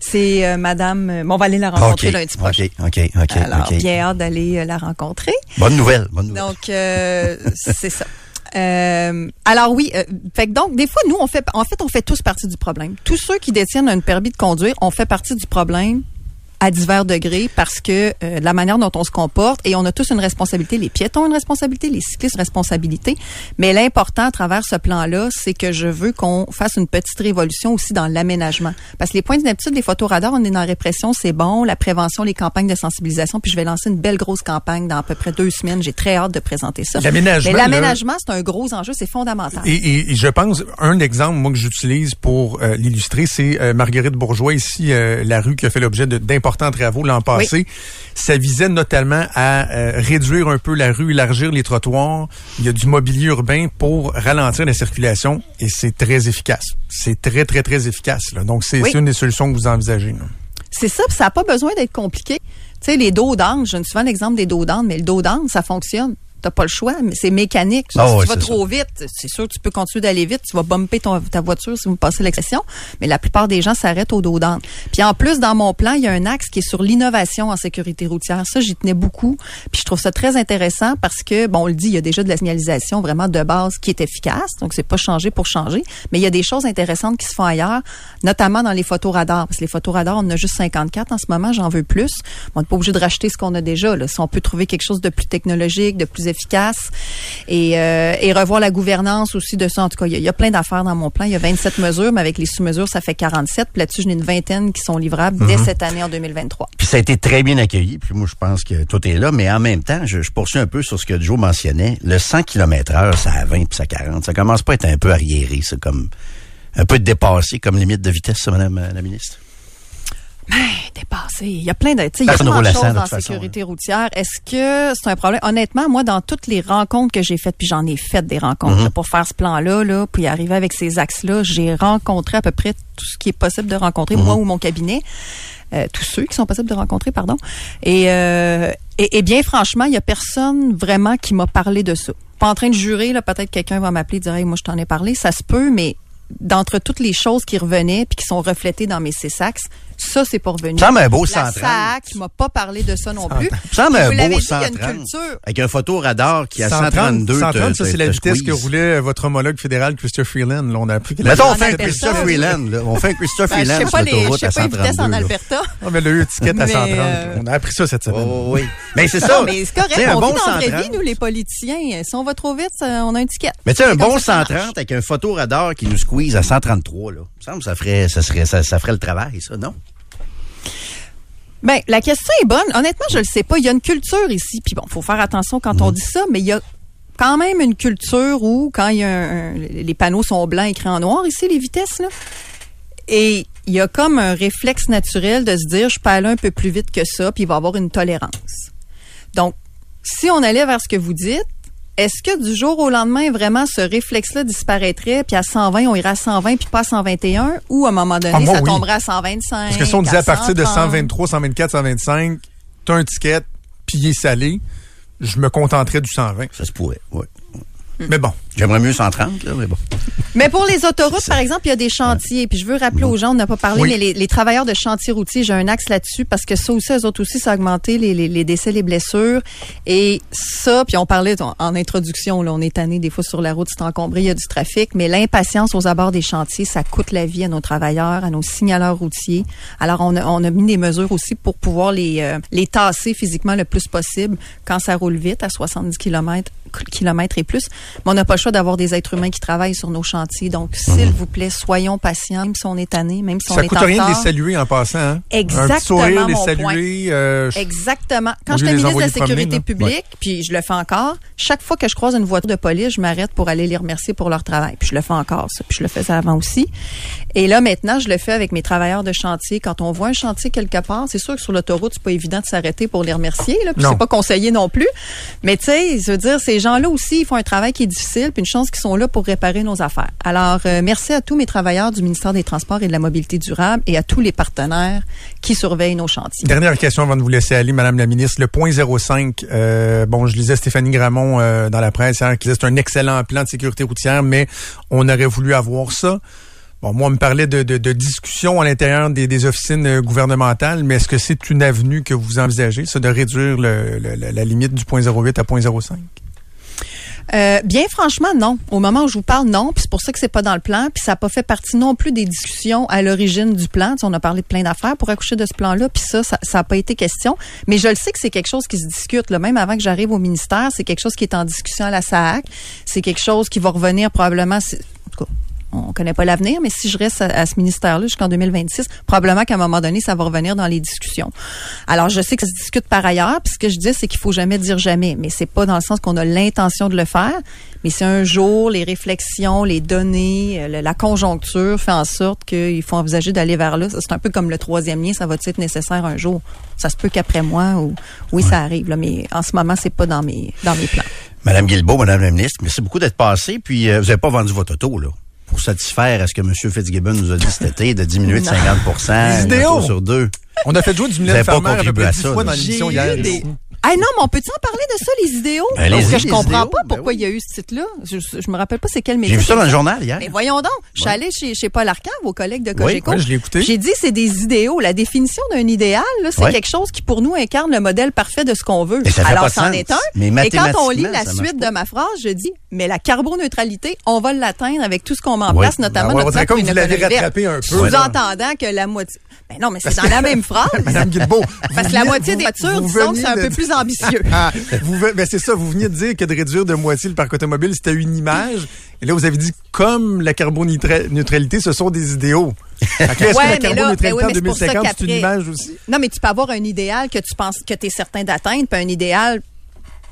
c'est euh, Madame. euh, bon, on va aller la rencontrer OK, lundi prochain. OK, OK, OK, Alors, OK. bien hâte d'aller euh, la rencontrer. Bonne nouvelle, bonne nouvelle. Donc, euh, c'est ça. Alors oui, fait que donc des fois nous on fait en fait on fait tous partie du problème. Tous ceux qui détiennent un permis de conduire, on fait partie du problème à divers degrés parce que euh, la manière dont on se comporte et on a tous une responsabilité. Les piétons ont une responsabilité, les cyclistes une responsabilité. Mais l'important à travers ce plan-là, c'est que je veux qu'on fasse une petite révolution aussi dans l'aménagement. Parce que les points d'inaptitude, les photoradars, on est dans la répression, c'est bon. La prévention, les campagnes de sensibilisation. Puis je vais lancer une belle grosse campagne dans à peu près deux semaines. J'ai très hâte de présenter ça. L'aménagement, Mais l'aménagement, c'est un gros enjeu, c'est fondamental. Et, et- et je pense, un exemple, moi, que j'utilise pour euh, l'illustrer, c'est euh, Marguerite Bourgeois, ici, euh, la rue qui a fait l'objet de- d'importants travaux l'an passé. Ça visait notamment à euh, réduire un peu la rue, élargir les trottoirs. Il y a du mobilier urbain pour ralentir la circulation et c'est très efficace. C'est très, très, très efficace. là. Donc, c'est Oui. une des solutions que vous envisagez. C'est ça, puis ça n'a pas besoin d'être compliqué. Tu sais, les dos d'âne, je donne souvent l'exemple des dos d'âne, mais le dos d'âne, ça fonctionne. T'as pas le choix, mais c'est mécanique. Ah si tu vas trop vite, c'est sûr que tu peux continuer d'aller vite, tu vas bumper ton, ta voiture si vous me passez l'expression, mais la plupart des gens s'arrêtent au dos d'âne. Puis en plus, dans mon plan, il y a un axe qui est sur l'innovation en sécurité routière. Ça, j'y tenais beaucoup. Puis je trouve ça très intéressant parce que, bon, on le dit, il y a déjà de la signalisation vraiment de base qui est efficace, donc c'est pas changer pour changer, mais il y a des choses intéressantes qui se font ailleurs, notamment dans les photoradars, parce que les photoradars, on en a juste 54 en ce moment, j'en veux plus. On n'est pas obligé de racheter ce qu'on a déjà. Là. Si on peut trouver quelque chose de plus technologique, de plus efficace, et, euh, et revoir la gouvernance aussi de ça. En tout cas, il y, a- il y a plein d'affaires dans mon plan. Il y a 27 mesures, mais avec les sous-mesures, ça fait 47. Puis là-dessus, j'en ai une vingtaine qui sont livrables dès cette année en 2023. Puis ça a été très bien accueilli. Puis moi, je pense que tout est là. Mais en même temps, je, je poursuis un peu sur ce que Joe mentionnait. Le 100 km heure, ça à 20 puis ça à 40. Ça commence pas à être un peu arriéré, ça, comme un peu dépassé comme limite de vitesse, ça, madame euh, la ministre? Dépassé. Il y a plein de, il y a roule de choses 100 de en toute façon, sécurité routière. Est-ce que c'est un problème? Honnêtement, moi, dans toutes les rencontres que j'ai faites, puis j'en ai fait des rencontres Mhm. là, pour faire ce plan-là, là, puis arriver avec ces axes-là, j'ai rencontré à peu près tout ce qui est possible de rencontrer, Mhm. moi ou mon cabinet. euh, tous ceux qui sont possibles de rencontrer, pardon. Et, euh, et, et bien franchement, il y a personne vraiment qui m'a parlé de ça. Pas en train de jurer, là, peut-être quelqu'un va m'appeler et dire hey, moi je t'en ai parlé, ça se peut, mais d'entre toutes les choses qui revenaient puis qui sont reflétées dans mes CSAX, ça, c'est pas revenu. Ça un beau La 130. SAC m'a pas parlé de ça non plus. Ça l'avez beau dit, il y a une 130. culture. Avec un photoradar qui a 130, 132. 130, ça, c'est la te vitesse que roulait euh, votre homologue fédéral, Christopher Freeland. Là, on a appris que Mettons, on En fait un Alberta, Christophe oui. Freeland. On fait un Christophe Ben, je Freeland sais sur pas les, je l'autoroute sais à pas les vitesses 132. en là. Alberta. Ah, mais le ticket à Mais, 130. euh, On a appris ça cette semaine. Oh, oui. Mais c'est ça. Mais c'est correct. On bon vit dans la vraie 130. vie, nous, les politiciens. Si on va trop vite, ça- on a un ticket. Mais tu sais, un bon ça que ça marche. 130 avec un photoradar qui nous squeeze à 133, là. Il me semble que ça ferait, ça serait, ça, ça ferait le travail, ça, non? Ben, la question est bonne. Honnêtement, je le sais pas. Il y a une culture ici. Puis bon, faut faire attention quand on dit ça, mais il y a quand même une culture où, quand il y a un- un- les panneaux sont blancs écrits en noir ici, les vitesses, là. Et il y a comme un réflexe naturel de se dire, je peux aller un peu plus vite que ça, puis il va y avoir une tolérance. Donc, si on allait vers ce que vous dites, est-ce que du jour au lendemain, vraiment, ce réflexe-là disparaîtrait, puis à 120, on irait à 120, puis pas à 121, ou à un moment donné, Ah, moi, ça oui. tomberait à 125? Parce que si on disait à partir de 130? 123, 124, 125, t'as un ticket, puis il est salé, je me contenterais du 120. Ça se pourrait, oui. Mais bon. J'aimerais mieux 130, là, mais bon. Mais pour les autoroutes, par exemple, il y a des chantiers. Puis je veux rappeler aux gens, on n'a pas parlé, Oui. mais les, les travailleurs de chantiers routiers, j'ai un axe là-dessus parce que ça aussi, eux autres aussi, ça a augmenté les, les, les décès, les blessures. Et ça, puis on parlait en, introduction, là, on est tanné des fois sur la route, c'est encombré, il y a du trafic, mais l'impatience aux abords des chantiers, ça coûte la vie à nos travailleurs, à nos signaleurs routiers. Alors on a, on a mis des mesures aussi pour pouvoir les, euh, les tasser physiquement le plus possible quand ça roule vite à 70 km et plus. Mais on n'a pas le choix d'avoir des êtres humains qui travaillent sur nos chantiers. Donc, s'il vous plaît, soyons patients, même si on est tanné, même si on Ça est coûte en rien de les saluer en passant. Hein? Un Exactement, petit sourire, les saluer. euh, Exactement. Quand j'étais ministre de la promener, Sécurité publique, puis je le fais encore, chaque fois que je croise une voiture de police, je m'arrête pour aller les remercier pour leur travail. Puis je le fais encore, ça. Puis je le faisais avant aussi. Et là, maintenant, je le fais avec mes travailleurs de chantier. Quand on voit un chantier quelque part, c'est sûr que sur l'autoroute, c'est pas évident de s'arrêter pour les remercier. Là, puis c'est pas conseillé non plus. Mais tu sais, je veux dire, ces gens-là aussi, ils font un travail qui est difficile, puis une chance qu'ils sont là pour réparer nos affaires. Alors, euh, merci à tous mes travailleurs du ministère des Transports et de la Mobilité durable et à tous les partenaires qui surveillent nos chantiers. Dernière question avant de vous laisser aller, Madame la ministre. Le point 05, euh, bon, je lisais Stéphanie Gramont euh, dans la presse hier qui disait c'est un excellent plan de sécurité routière, mais on aurait voulu avoir ça. Bon, moi, on me parlait de, de, discussions à l'intérieur des, des officines euh, gouvernementales, mais est-ce que c'est une avenue que vous envisagez, ça, de réduire le, la, limite du point 08 à point 05? Euh, bien franchement, non. Au moment où je vous parle, non. Puis c'est pour ça que c'est pas dans le plan. Puis ça n'a pas fait partie non plus des discussions à l'origine du plan. On a parlé de plein d'affaires pour accoucher de ce plan-là. Puis ça, ça n'a pas été question. Mais je le sais que c'est quelque chose qui se discute. Là. Même avant que j'arrive au ministère, c'est quelque chose qui est en discussion à la SAC. C'est quelque chose qui va revenir probablement. En tout cas, on connaît pas l'avenir, mais si je reste à, à ce ministère-là jusqu'en 2026, probablement qu'à un moment donné, ça va revenir dans les discussions. Alors, je sais que ça se discute par ailleurs, puis ce que je dis, c'est qu'il faut jamais dire jamais, mais c'est pas dans le sens qu'on a l'intention de le faire, mais c'est un jour, les réflexions, les données, euh, le- la conjoncture fait en sorte qu'il faut envisager d'aller vers là. C'est un peu comme le troisième lien, ça va être nécessaire un jour. Ça se peut qu'après moi, ou oui, ça arrive, là, mais en ce moment, c'est pas dans mes dans mes plans. Madame Guilbeault, Madame la ministre, merci beaucoup d'être passée. Puis, euh, vous n'avez pas vendu votre auto, là, pour satisfaire à ce que M. Fitzgibbon nous a dit cet été, de diminuer de Non. 50 Les une sur deux. On a fait jouer du pas Farmer à peu contribué à ça, fois là. dans l'émission J'ai hier. eu des- Ah non, mais on peut-tu en parler de ça, les idéaux? Ben, Parce que je comprends idéaux, pas ben pourquoi oui. il y a eu ce titre-là. Je, je me rappelle pas c'est quel métier. J'ai vu ça dans le journal hier. Mais voyons donc, je suis allée chez, chez Paul Arcand, vos collègues de Cogeco. oui, je l'ai écouté. J'ai dit c'est des idéaux. La définition d'un idéal, là, c'est Ouais. quelque chose qui pour nous incarne le modèle parfait de ce qu'on veut. Mais ça fait Alors pas de c'en sens. est un. Mais Et quand on lit la suite pas. de ma phrase, je dis mais la carboneutralité, on va l'atteindre avec tout ce qu'on met en place, notamment Ben, notre plan comme vous l'avez rattrapé un peu. Sous-entendant que la moitié. Ben non, mais c'est dans la même phrase. Madame Guilbeault. Parce que la moitié des voitures, disons c'est un peu plus ambitieux. Ah, vous, ben c'est ça, vous veniez de dire que de réduire de moitié le parc automobile, c'était une image. Et là, vous avez dit, comme la carboneutralité, ce sont des idéaux. Est-ce Ouais, que la là, carboneutralité ben oui, en mais c'est pour ça 2050, c'est une image aussi? Non, mais tu peux avoir un idéal que tu penses que tu es certain d'atteindre, puis un idéal,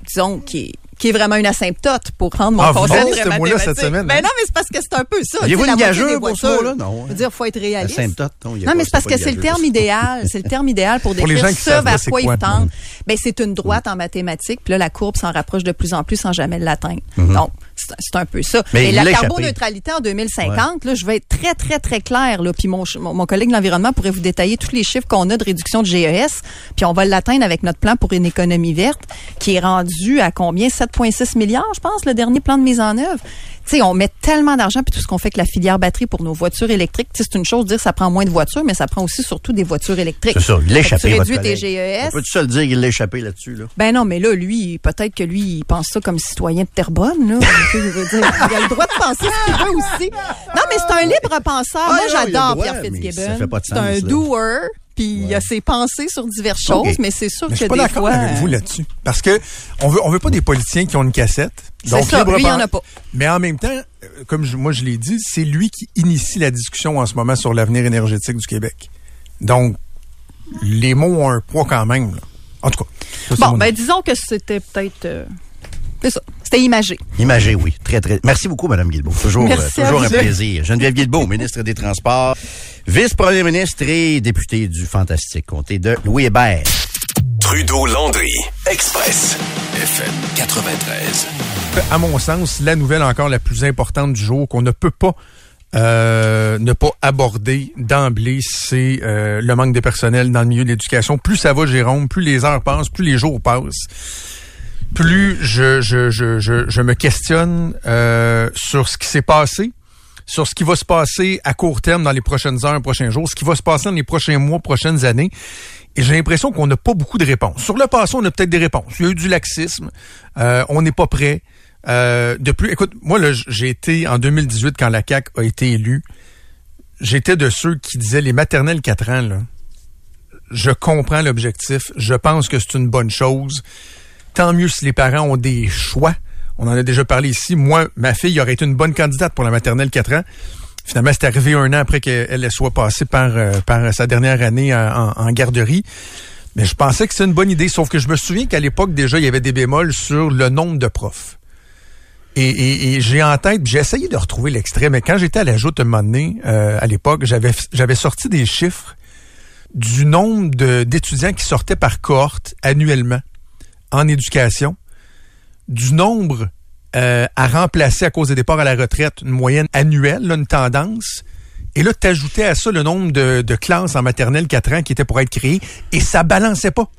disons, qui est qui est vraiment une asymptote pour prendre mon Ah, concept mathématique. cette semaine, Ben hein? non, mais c'est parce que c'est un peu ça. Aviez-vous Tu sais, une gageure pour voitures. mot-là? Non. Je veux dire, faut être réaliste. Asymptote, non, il y a Non, mais c'est parce que c'est le terme ça. idéal. C'est le terme idéal pour Pour décrire qui ce vers quoi ils tendent. Ben, c'est une droite en mathématiques. Puis là, la courbe s'en rapproche de plus en plus sans jamais l'atteindre. Donc, c'est un peu ça. Mhm. Mais Et il la carboneutralité en 2050, là, je vais être très, très, très clair. Là, puis mon, mon collègue de l'environnement pourrait vous détailler tous les chiffres qu'on a de réduction de GES. Puis on va l'atteindre avec notre plan pour une économie verte, qui est rendu à combien? 7,6 milliards, je pense, le dernier plan de mise en œuvre. Tu sais, on met tellement d'argent, puis tout ce qu'on fait avec la filière batterie pour nos voitures électriques, c'est une chose de dire ça prend moins de voitures, mais ça prend aussi surtout des voitures électriques. C'est ça, il l'a échappé, Tu réduis tes GES. peut tout seul dire qu'il l'a échappé là-dessus, là? Ben non, mais là, lui, peut-être que lui, il pense ça comme citoyen de Terrebonne, là. Tu sais, je veux dire, il a le droit de penser ce qu'il veut aussi. Non, mais c'est un libre penseur. Ah, Moi, il le j'adore Pierre Fitzgibbon. ça C'est un doer, puis il a ses pensées sur diverses choses, mais c'est sûr Mais je que suis pas des d'accord fois... avec vous là-dessus. Parce que on veut, on veut pas des politiciens qui ont une cassette. C'est Donc, ça, lui, il y en a pas. Mais en même temps, euh, comme je- moi je l'ai dit, c'est lui qui initie la discussion en ce moment sur l'avenir énergétique du Québec. Donc, les mots ont un poids quand même. là. En tout cas. ça, Bon, ben avis. disons que c'était peut-être... euh, c'est ça, c'était imagé. Imagé, oui. Très, très. Merci beaucoup, Mme Guilbeault. Toujours, Merci euh, à toujours un plaisir. Geneviève Guilbeault, ministre des Transports, vice-premier ministre et député du fantastique comté de Louis Hébert. Trudeau-Landry, Express, FM 93. à mon sens, la nouvelle encore la plus importante du jour qu'on ne peut pas euh, ne pas aborder d'emblée, c'est euh, le manque de personnel dans le milieu de l'éducation. Plus ça va, Jérôme, plus les heures passent, plus les jours passent, plus je, je, je, je, je me questionne euh, sur ce qui s'est passé, sur ce qui va se passer à court terme dans les prochaines heures, prochains jours, ce qui va se passer dans les prochains mois, prochaines années. Et j'ai l'impression qu'on n'a pas beaucoup de réponses. Sur le passé, on a peut-être des réponses. Il y a eu du laxisme. Euh, on n'est pas prêt. Euh, de plus, écoute, moi, j'ai été en 2018 quand la CAC a été élue. J'étais de ceux qui disaient les maternelles 4 ans, là. Je comprends l'objectif. Je pense que c'est une bonne chose. Tant mieux si les parents ont des choix. On en a déjà parlé ici. Moi, ma fille aurait été une bonne candidate pour la maternelle 4 ans. Finalement, c'est arrivé un an après qu'elle soit passée par, euh, par sa dernière année en, garderie. Mais je pensais que c'était une bonne idée, sauf que je me souviens qu'à l'époque, déjà, il y avait des bémols sur le nombre de profs. Et, j'ai en tête, j'ai essayé de retrouver l'extrait, mais quand j'étais à la joute un moment euh, à l'époque, j'avais sorti des chiffres du nombre d'étudiants qui sortaient par cohorte annuellement en éducation, du nombre euh, à remplacer à cause des départs à la retraite, une moyenne annuelle, là, une tendance. Et là, t'ajoutais à ça le nombre de, de classes en maternelle 4 ans qui étaient pour être créées, et ça balançait pas.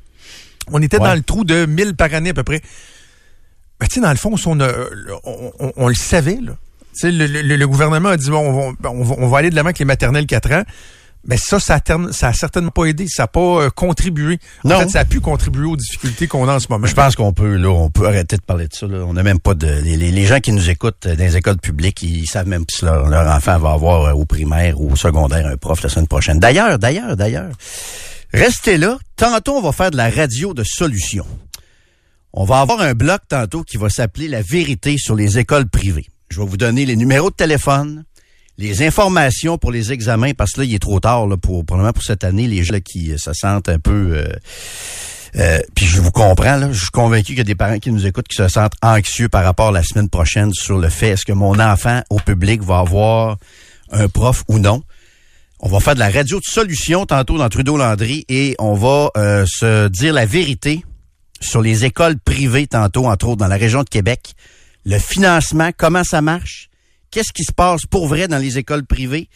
On était Ouais. dans le trou de 1000 par année à peu près. Ben, tu sais, dans le fond, on, a- on, on- on le savait, là. Tu le, le- le gouvernement a dit, bon, on va, on va, on va aller de l'avant avec les maternelles 4 ans. Mais ça, ça a, terne- ça a certainement pas aidé. Ça n'a pas euh, contribué. En Non. fait, ça a pu contribuer aux difficultés qu'on a en ce moment. Je pense qu'on peut, là, on peut arrêter de parler de ça. Là. On n'a même pas de. Les, gens qui nous écoutent euh, dans les écoles publiques, ils savent même si leur, leur enfant va avoir euh, au primaire ou au secondaire un prof la semaine prochaine. D'ailleurs, d'ailleurs, d'ailleurs. Restez là. Tantôt, on va faire de la radio de solutions. On va avoir un bloc tantôt qui va s'appeler La vérité sur les écoles privées. Je vais vous donner les numéros de téléphone, les informations pour les examens, parce que là, il est trop tard là, pour, probablement pour cette année, les gens là, qui euh, se sentent un peu... euh, euh, puis je vous comprends, là, je suis convaincu qu'il y a des parents qui nous écoutent qui se sentent anxieux par rapport à la semaine prochaine sur le fait est-ce que mon enfant au public va avoir un prof ou non? On va faire de la radio de solution tantôt dans Trudeau-Landry et on va euh, se dire la vérité sur les écoles privées tantôt, entre autres dans la région de Québec. Le financement, comment ça marche? Qu'est-ce qui se passe pour vrai dans les écoles privées?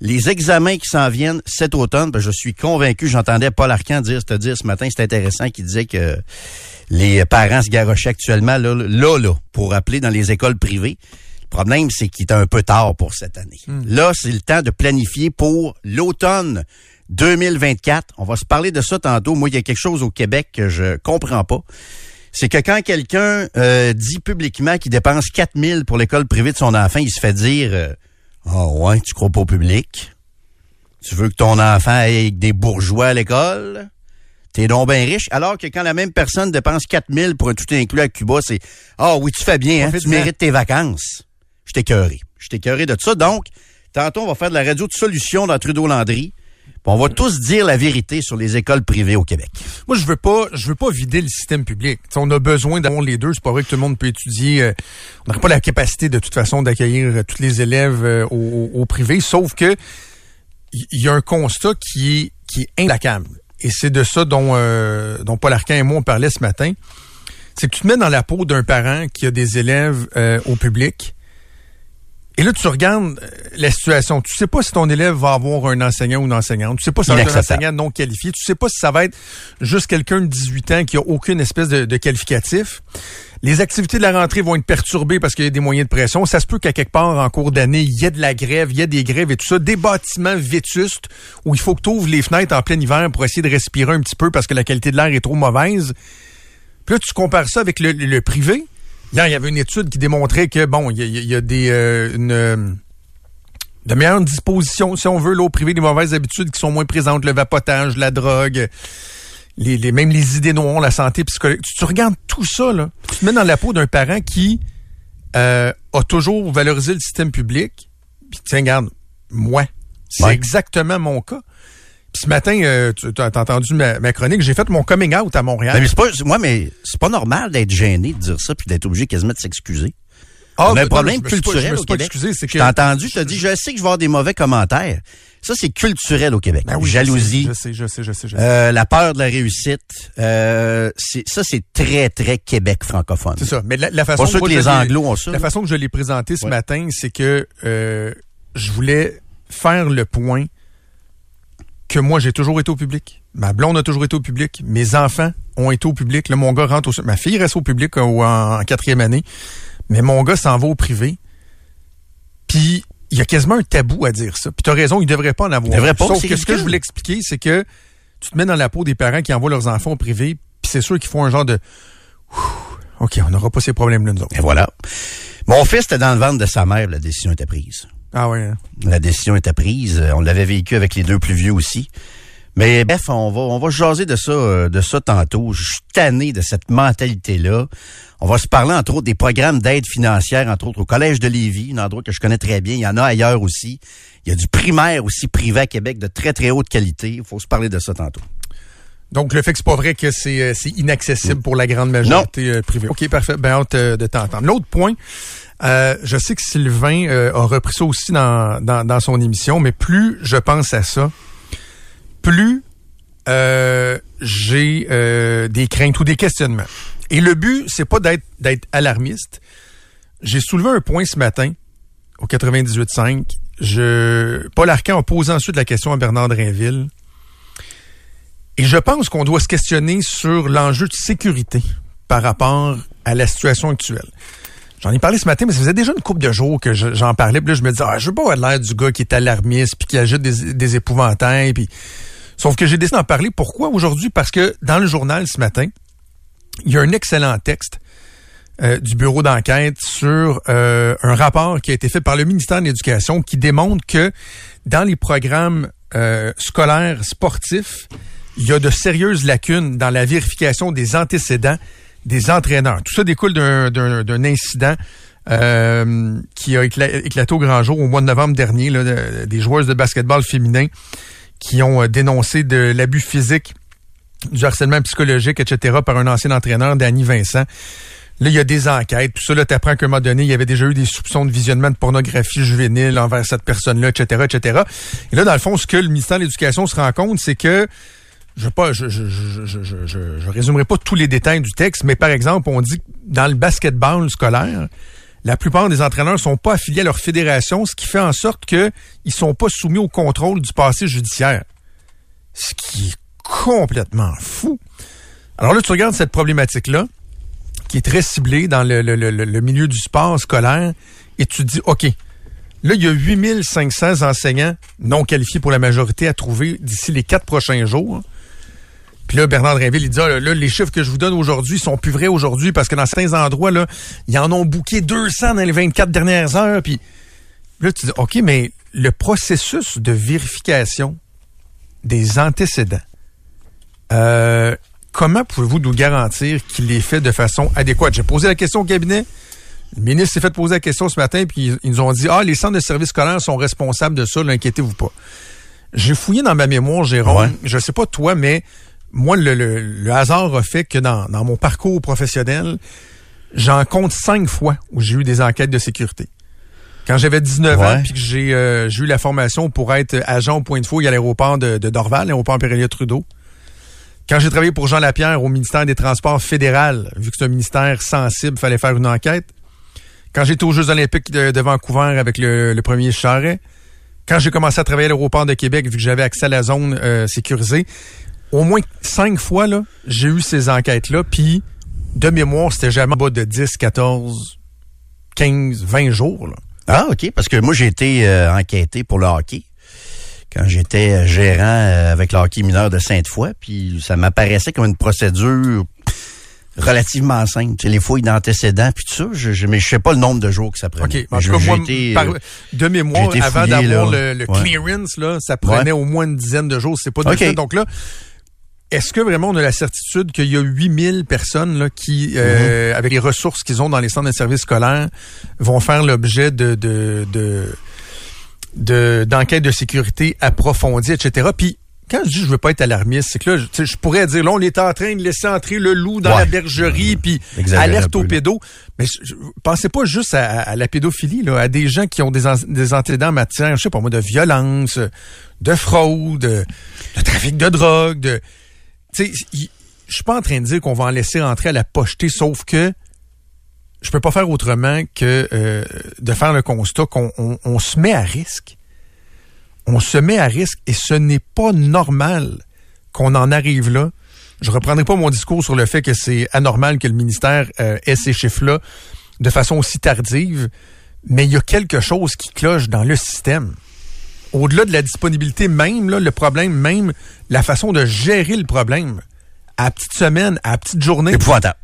Les examens qui s'en viennent cet automne, ben, je suis convaincu, j'entendais Paul Arcan dire, te dire ce matin, c'est intéressant, qui disait que les parents se garochaient actuellement là, là, là, pour appeler dans les écoles privées. Le problème, c'est qu'il est un peu tard pour cette année. Là, c'est le temps de planifier pour l'automne 2024. On va se parler de ça tantôt. Moi, il y a quelque chose au Québec que je comprends pas. C'est que quand quelqu'un euh, dit publiquement qu'il dépense 4000 pour l'école privée de son enfant, il se fait dire euh, Ah ouais, tu crois pas au public? Tu veux que ton enfant aille avec des bourgeois à l'école? T'es donc bien riche. Alors que quand la même personne dépense 4000 pour un tout inclus à Cuba, c'est Ah oui, tu fais bien, hein, tu mérites tes vacances. Je t'ai cœuré. Je t'ai cœuré de ça. Donc, tantôt, on va faire de la radio de solution dans Trudeau-Landry. On va tous dire la vérité sur les écoles privées au Québec. Moi, je veux pas, je veux pas vider le système public. on a besoin d'avoir les deux. C'est pas vrai que tout le monde peut étudier. Euh, on n'aurait pas la capacité de toute façon d'accueillir euh, tous les élèves euh, au, privé. Sauf que il y, a un constat qui est qui implacable. Et c'est de ça dont Paul Arcan et moi on parlait ce matin. C'est que tu te mets dans la peau d'un parent qui a des élèves au public et là, tu regardes euh, la situation. Tu sais pas si ton élève va avoir un enseignant ou une enseignante. Tu sais pas si ça va être un enseignant non qualifié. Tu sais pas si ça va être juste quelqu'un de 18 ans qui a aucune espèce de, qualificatif. Les activités de la rentrée vont être perturbées parce qu'il y a des moyens de pression. Ça se peut qu'à quelque part, en cours d'année, il y ait de la grève, il y a des grèves et tout ça. Des bâtiments vétustes où il faut que tu ouvres les fenêtres en plein hiver pour essayer de respirer un petit peu parce que la qualité de l'air est trop mauvaise. Puis là, tu compares ça avec le privé il y avait une étude qui démontrait que, bon, il y, a, des... Euh, une, de meilleures dispositions, si on veut, l'eau privée, des mauvaises habitudes qui sont moins présentes, le vapotage, la drogue, les, les même les idées noires, la santé psychologique. Tu, regardes tout ça, là, tu te mets dans la peau d'un parent qui euh, a toujours valorisé le système public. Puis tiens, regarde, moi, c'est exactement mon cas ce matin, euh, tu as entendu ma, chronique, j'ai fait mon coming out à Montréal. Mais c'est pas, moi, mais c'est pas normal d'être gêné de dire ça puis d'être obligé quasiment de s'excuser. Ah, On a un problème culturel au Québec. c'est que... entendu, tu as dit, je sais que je vais avoir des mauvais commentaires. Ça, c'est culturel au Québec. Ben Jalousie. Je sais, je sais, je sais. Je sais, euh, la peur de la réussite. Euh, ça, c'est très, très Québec francophone. C'est ça. Mais la, façon que, les Anglo ont ça. La façon que je l'ai présenté ce matin, c'est que euh, je voulais faire le point que moi, j'ai toujours été au public. Ma blonde a toujours été au public. Mes enfants ont été au public. Là, mon gars rentre au... Ma fille reste au public euh, en, quatrième année. Mais mon gars s'en va au privé. Puis, il y a quasiment un tabou à dire ça. Puis t'as raison, il devrait pas en avoir. devrait pas, Sauf que ce que je voulais expliquer, c'est que tu te mets dans la peau des parents qui envoient leurs enfants au privé, puis c'est sûr qu'ils font un genre de... OK, on n'aura pas ces problèmes-là, nous autres. Et voilà. Mon fils était dans le ventre de sa mère, la décision était prise. Ah oui. Hein. La décision était prise. On l'avait vécu avec les deux plus vieux aussi. Mais bref, on va on va jaser de ça euh, de ça tantôt. Je suis tanné de cette mentalité là. On va se parler entre autres des programmes d'aide financière entre autres au collège de Lévis, un endroit que je connais très bien, il y en a ailleurs aussi. Il y a du primaire aussi privé à Québec de très très haute qualité, il faut se parler de ça tantôt. Donc, le fait que c'est pas vrai que c'est euh, inaccessible pour la grande majorité euh, privée. OK, parfait. Ben, hâte de t'entendre. L'autre point, euh, je sais que Sylvain euh, a repris ça aussi dans, dans, son émission, mais plus je pense à ça, plus euh, j'ai des craintes ou des questionnements. Et le but, c'est pas d'être d'être alarmiste. J'ai soulevé un point ce matin au 98.5. Je, Paul Arcan a posé ensuite la question à Bernard Drinville. Et je pense qu'on doit se questionner sur l'enjeu de sécurité par rapport à la situation actuelle. J'en ai parlé ce matin, mais ça faisait déjà une couple de jours que j'en parlais. Puis là, je me disais, ah, je veux pas avoir l'air du gars qui est alarmiste, puis qui ajoute des, des épouvantails. Puis... Sauf que j'ai décidé d'en parler. Pourquoi aujourd'hui? Parce que dans le journal ce matin, il y a un excellent texte euh, du bureau d'enquête sur euh, un rapport qui a été fait par le ministère de l'Éducation qui démontre que dans les programmes euh, scolaires sportifs, il y a de sérieuses lacunes dans la vérification des antécédents des entraîneurs. Tout ça découle d'un incident euh, qui a éclaté au grand jour au mois de novembre dernier, là, des joueuses de basketball féminin qui ont euh, dénoncé de l'abus physique, du harcèlement psychologique, etc. par un ancien entraîneur, Danny Vincent. Là, il y a des enquêtes. Tout ça, là, t'apprends qu'à un moment donné, il y avait déjà eu des soupçons de visionnement de pornographie juvénile envers cette personne-là, etc., etc. Et là, dans le fond, ce que le ministère de l'Éducation se rend compte, c'est que je pas, je, je, je, je, résumerai pas tous les détails du texte, mais par exemple, on dit que dans le basketball scolaire, la plupart des entraîneurs sont pas affiliés à leur fédération, ce qui fait en sorte qu'ils sont pas soumis au contrôle du passé judiciaire. Ce qui est complètement fou. Alors là, tu regardes cette problématique-là, qui est très ciblée dans le, le, le, le, milieu du sport scolaire, et tu te dis, OK, là, il y a 8500 enseignants non qualifiés pour la majorité à trouver d'ici les quatre prochains jours. Puis là, Bernard Drinville, il dit, ah, là, les chiffres que je vous donne aujourd'hui sont plus vrais aujourd'hui parce que dans certains endroits, là, ils en ont bouqué 200 dans les 24 dernières heures. Puis là, tu dis, OK, mais le processus de vérification des antécédents, euh, comment pouvez-vous nous garantir qu'il est fait de façon adéquate? J'ai posé la question au cabinet. Le ministre s'est fait poser la question ce matin, puis ils nous ont dit, ah, les centres de services scolaires sont responsables de ça, l'inquiétez-vous pas J'ai fouillé dans ma mémoire, Jérôme. Ouais. Je sais pas toi, mais moi, le, le- le hasard a fait que dans, dans mon parcours professionnel, j'en compte cinq fois où j'ai eu des enquêtes de sécurité. Quand j'avais 19 ans, puis que j'ai euh, j'ai eu la formation pour être agent au point de fouille à l'aéroport de, de Dorval, l'aéroport Pérélia Trudeau. Quand j'ai travaillé pour Jean Lapierre au ministère des Transports fédéral, vu que c'est un ministère sensible, fallait faire une enquête. Quand j'étais aux Jeux olympiques de, de Vancouver avec le, le premier Charret. Quand j'ai commencé à travailler à l'aéroport de Québec, vu que j'avais accès à la zone euh, sécurisée, au moins cinq fois, là, j'ai eu ces enquêtes-là, puis de mémoire, c'était jamais en bas de 10, 14, 15, 20 jours. Là. Ah, OK. Parce que moi, j'ai été euh, enquêté pour le hockey quand j'étais gérant euh, avec le hockey mineur de Sainte-Foy. Puis ça m'apparaissait comme une procédure relativement simple. Tu sais, les fouilles d'antécédents, puis tout ça. Je, je, mais je sais pas le nombre de jours que ça prenait. OK. En tout cas, moi, été, par- euh, de mémoire, avant d'avoir le, le Ouais. clearance, là, ça prenait au moins une dizaine de jours. C'est pas de OK. suite. Donc là, est-ce que vraiment on a la certitude qu'il y a 8000 personnes là, qui, euh, Mm-hmm. avec les ressources qu'ils ont dans les centres de services scolaires, vont faire l'objet de, de, de, de- d'enquêtes de sécurité approfondies, etc. Puis, quand je dis je veux pas être alarmiste, c'est que là, je, pourrais dire, là, on est en train de laisser entrer le loup dans Ouais. la bergerie, puis alerte aux pédos. Mais je, je- pensez pas juste à, à la pédophilie, là, à des gens qui ont des, an- des en matière, je sais pas moi, de violence, de fraude, de, de trafic de drogue, de... Tu sais, je suis pas en train de dire qu'on va en laisser entrer à la pochetée, sauf que je peux pas faire autrement que euh, de faire le constat qu'on on- on se met à risque. On se met à risque et ce n'est pas normal qu'on en arrive là. Je reprendrai pas mon discours sur le fait que c'est anormal que le ministère euh, ait ces chiffres-là de façon aussi tardive, mais il y a quelque chose qui cloche dans le système. Au-delà de la disponibilité même, là, le problème même, la façon de gérer le problème, à la petite semaine, à la petite journée, épouvantable.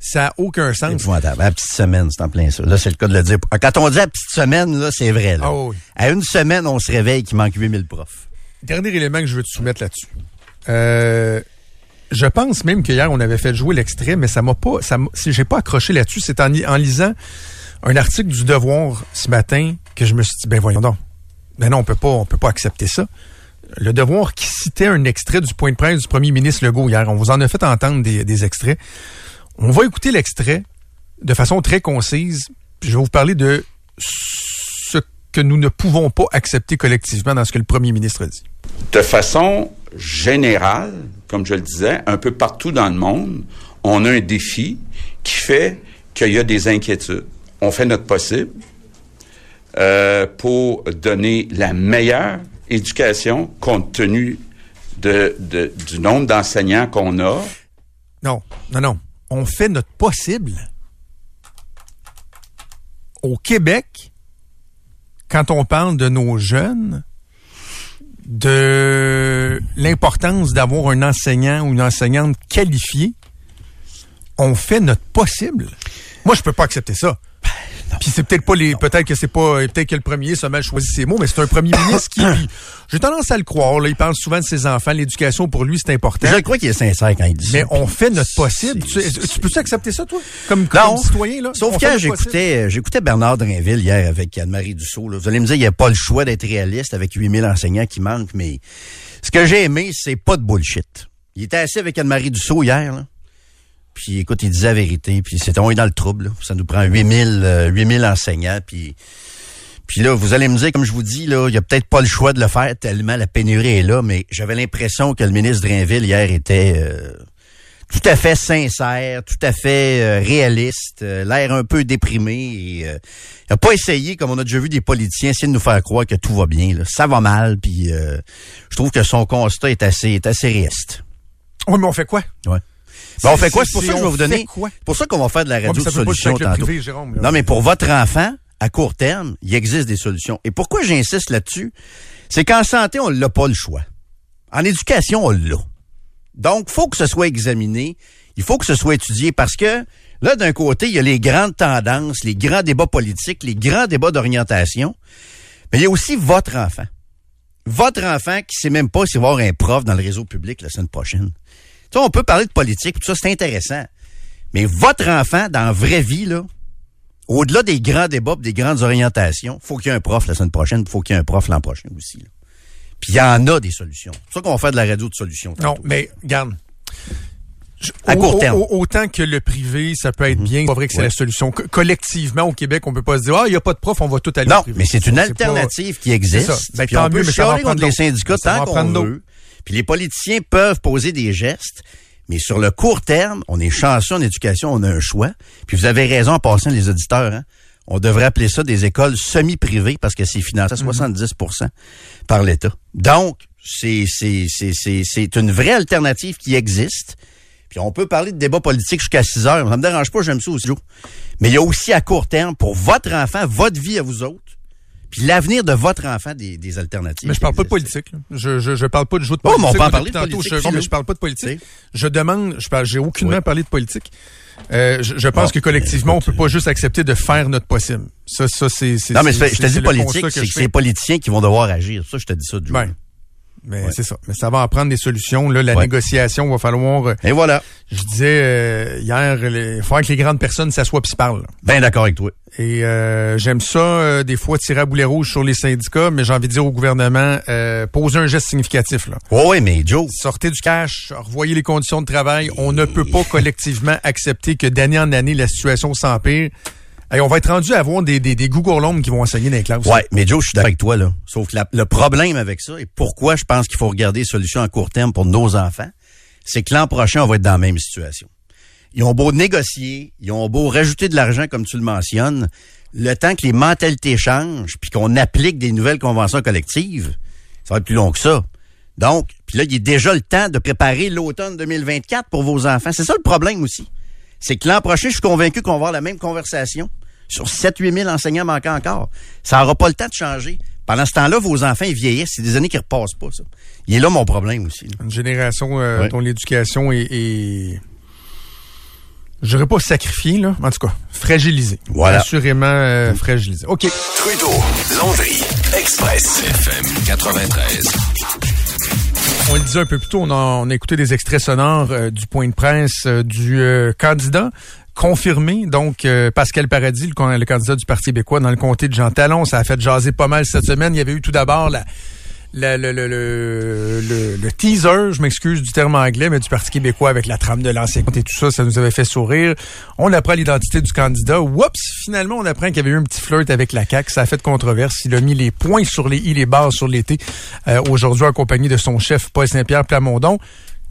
ça n'a aucun sens. Épouvantable. À la petite semaine, c'est en plein ça. Là, c'est le cas de le dire. Quand on dit à la petite semaine, là, c'est vrai. Là. Ah oui. À une semaine, on se réveille qu'il manque 8000 profs. Dernier élément que je veux te soumettre là-dessus. Euh, je pense même qu'hier, on avait fait jouer l'extrait, mais ça m'a pas, ça m'a- si j'ai pas accroché là-dessus, c'est en, en lisant un article du Devoir ce matin que je me suis dit, ben voyons donc. Ben non, on peut pas, on peut pas accepter ça. Le Devoir qui citait un extrait du point de presse du premier ministre Legault hier. On vous en a fait entendre des, des extraits. On va écouter l'extrait de façon très concise. Je vais vous parler de ce que nous ne pouvons pas accepter collectivement dans ce que le premier ministre a dit. de façon générale, comme je le disais, un peu partout dans le monde, on a un défi qui fait qu'il y a des inquiétudes. On fait notre possible euh, pour donner la meilleure éducation compte tenu du nombre d'enseignants qu'on a. Non, non, non. On fait notre possible. Au Québec, quand on parle de nos jeunes, de l'importance d'avoir un enseignant ou une enseignante qualifiée, on fait notre possible. Moi, je peux pas accepter ça. Puis c'est peut-être pas les, peut-être que c'est pas, peut-être que le premier a mal choisi ses mots, mais c'est un premier ministre qui, j'ai tendance à le croire. Là, il parle souvent de ses enfants, l'éducation pour lui c'est important. Je crois qu'il est sincère quand il dit Mais ça. on fait notre possible. Tu, peux-tu accepter ça, toi? Comme, comme Non. citoyen, là? Sauf quand j'écoutais, euh, j'écoutais Bernard Drinville hier avec Anne-Marie Dussault. là. Vous allez me dire, il n'y a pas le choix d'être réaliste avec 8000 enseignants qui manquent, mais ce que j'ai aimé, c'est pas de bullshit. Il était assis avec Anne-Marie Dussault hier, là. Puis écoute, il disait la vérité, puis c'était on est dans le trouble. là. Ça nous prend 8000 euh, 8000 enseignants, puis puis là, vous allez me dire, comme je vous dis, là, il y a peut-être pas le choix de le faire tellement la pénurie est là, mais j'avais l'impression que le ministre Drainville hier était euh, tout à fait sincère, tout à fait euh, réaliste, euh, l'air un peu déprimé. Et, il a pas essayé, comme on a déjà vu des politiciens, essayer de nous faire croire que tout va bien. là. Ça va mal, puis je trouve que son constat est assez, est assez réaliste. Oui, mais on fait quoi? Ouais. Ben, on fait quoi? c'est- pour ça que je vais vous donner. pour ça qu'on va faire de la Ouais, radio ça de solution tantôt. privé, Jérôme, là. non, mais pour votre enfant, à court terme, il existe des solutions. Et pourquoi j'insiste là-dessus? C'est qu'en santé, on n'a pas le choix. En éducation, on l'a. Donc, faut que ce soit examiné. Il faut que ce soit étudié parce que là, d'un côté, il y a les grandes tendances, les grands débats politiques, les grands débats d'orientation. Mais il y a aussi votre enfant. Votre enfant qui sait même pas s'il va avoir un prof dans le réseau public la semaine prochaine. Tu sais, on peut parler de politique, tout ça, c'est intéressant. Mais votre enfant, dans la vraie vie, là, au-delà des grands débats, des grandes orientations, faut qu'il y ait un prof la semaine prochaine, faut qu'il y ait un prof l'an prochain aussi. là. Puis il y en a des solutions. C'est ça qu'on va faire de la radio de solutions. Non, mais garde. À court terme. Mhm. au- autant que le privé, ça peut être bien. C'est pas vrai que c'est Ouais. la solution. Co- collectivement, au Québec, on peut pas se dire, ah, il n'y a pas de prof, on va tout aller au Non, privé. mais c'est une pas- alternative qui existe. Ça. Ben, tant on peut mieux, mais ça va prendre contre les syndicats tant qu'on veut. Puis les politiciens peuvent poser des gestes. Mais sur le court terme, on est chanceux en éducation, on a un choix. Puis vous avez raison en passant les auditeurs. Hein? On devrait appeler ça des écoles semi-privées parce que c'est financé à Mhm. 70% par l'État. Donc, c'est c'est c'est c'est c'est une vraie alternative qui existe. Puis on peut parler de débat politique jusqu'à 6 heures. Ça me dérange pas, j'aime ça aussi. Mais il y a aussi à court terme, pour votre enfant, votre vie à vous autres, puis l'avenir de votre enfant, des, des alternatives. Mais je parle pas de politique. là. Je, je, je parle pas de jeu de Oh, mais politique. on peut en Depuis parler de tantôt, politique, je, non, mais je parle pas de politique. Je demande, je parle, j'ai aucunement Oui. parlé de politique. Euh, je, je pense Bon, que collectivement, on écoute, peut pas juste accepter de faire notre possible. Ça, ça, c'est, c'est- Non, mais je te dis politique, c'est que les politiciens qui vont devoir agir. Ça, je te dis ça du Ben, mais Ouais. c'est ça. Mais ça va en prendre des solutions. Là, la Ouais. négociation va falloir. euh, Et voilà. Je disais euh, hier, les- il faut que les grandes personnes s'assoient puis se parlent. Ben d'accord avec toi. Et euh, j'aime ça, euh, des fois, tirer à boulet rouge sur les syndicats, mais j'ai envie de dire au gouvernement, euh, posez un geste significatif. Là. Oui, oui, mais Joe, Sortez du cash, revoyez les conditions de travail. On ne peut pas collectivement accepter que d'année en année, la situation s'empire. Hey, on va être rendu à avoir des, des, des qui vont enseigner dans les classes. Ouais, mais Joe, je suis d'accord avec toi, là. Sauf que le problème avec ça, et pourquoi je pense qu'il faut regarder des solutions à court terme pour nos enfants, c'est que l'an prochain, on va être dans la même situation. Ils ont beau négocier, ils ont beau rajouter de l'argent, comme tu le mentionnes, le temps que les mentalités changent, puis qu'on applique des nouvelles conventions collectives, ça va être plus long que ça. Donc, puis là, il est déjà le temps de préparer l'automne 2024 pour vos enfants. C'est ça le problème aussi. C'est que l'an prochain, je suis convaincu qu'on va avoir la même conversation sur 7-8 000 enseignants manquants encore. Ça n'aura pas le temps de changer. Pendant ce temps-là, vos enfants, ils vieillissent. C'est des années qui repassent pas, ça. Il est là mon problème aussi. là. Une génération euh, Ouais. dont l'éducation est, est je dirais pas sacrifiée, là, en tout cas, fragilisée. Voilà. Assurément euh, fragilisée. OK. Trudeau, Landry, Express, FM 93. On le disait un peu plus tôt, on a, écouté des extraits sonores euh, du point de presse euh, du euh, candidat confirmé, donc Pascal Paradis, le, le candidat du Parti québécois dans le comté de Jean Talon. Ça a fait jaser pas mal cette semaine. Il y avait eu tout d'abord la- le, le, le, le- le teaser, je m'excuse du terme anglais, mais du Parti québécois avec la trame de l'ancien et tout ça, ça nous avait fait sourire. On apprend l'identité du candidat. Oups, finalement, on apprend qu'il y avait eu un petit flirt avec la CAQ. Ça a fait de controverse. Il a mis les points sur les i, les barres sur l'été, euh, aujourd'hui en compagnie de son chef, Paul Saint-Pierre Plamondon.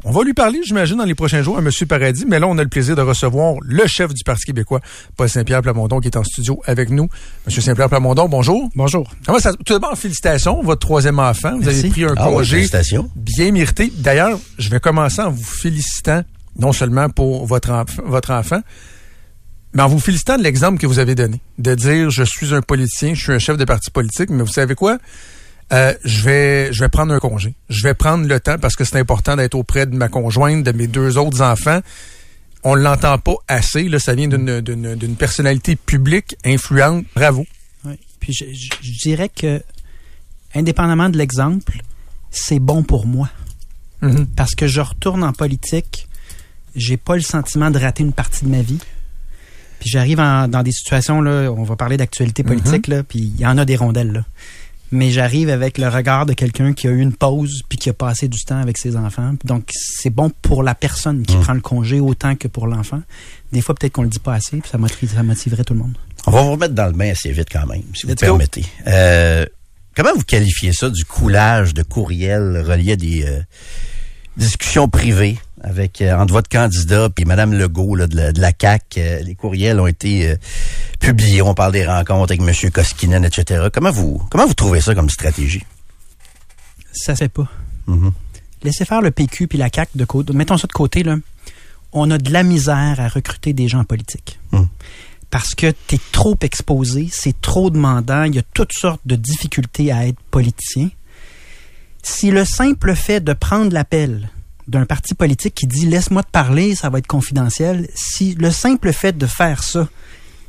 On va lui parler, j'imagine, dans les prochains jours à M. Paradis, mais là, on a le plaisir de recevoir le chef du Parti québécois, Paul Saint-Pierre Plamondon, qui est en studio avec nous. M. Saint-Pierre Plamondon, bonjour. Bonjour. Comment ça, tout d'abord, félicitations, votre troisième enfant. Vous Merci. avez pris un Ah congé félicitations. bien mérité. D'ailleurs, je vais commencer en vous félicitant, non seulement pour votre, enf- votre enfant, mais en vous félicitant de l'exemple que vous avez donné. De dire, je suis un politicien, je suis un chef de parti politique, mais vous savez quoi? Euh, je vais je vais prendre un congé. Je vais prendre le temps parce que c'est important d'être auprès de ma conjointe, de mes deux autres enfants. On l'entend pas assez. Là, ça vient d'une d'une d'une personnalité publique influente. Bravo. Oui. Puis je, je- je dirais que, indépendamment de l'exemple, c'est bon pour moi. Mhm. Parce que je retourne en politique, j'ai pas le sentiment de rater une partie de ma vie. Puis j'arrive en- dans des situations, là, on va parler d'actualité politique, là, puis il y en a des rondelles, là. Mais j'arrive avec le regard de quelqu'un qui a eu une pause puis qui a passé du temps avec ses enfants. Donc, c'est bon pour la personne qui prend le congé autant que pour l'enfant. Des fois, peut-être qu'on le dit pas assez, puis ça motive- ça motiverait tout le monde. On va vous remettre dans le bain assez vite quand même, si vous Let's permettez. Euh, comment vous qualifiez ça du coulage de courriel relié à des euh, discussions privées? Avec euh, entre votre candidat puis Madame Legault là, de, la, de la CAC euh, Les courriels ont été euh, publiés. On parle des rencontres avec Monsieur Koskinen, etc. Comment vous comment vous trouvez ça comme stratégie? Ça se fait pas. Mhm. Laissez faire le PQ puis la CAQ de côté. Mettons ça de côté, là. On a de la misère à recruter des gens en politique. Hmm. Parce que tu es trop exposé, c'est trop demandant, il y a toutes sortes de difficultés à être politicien. Si le simple fait de prendre l'appel d'un parti politique qui dit laisse-moi te parler, ça va être confidentiel, si le simple fait de faire ça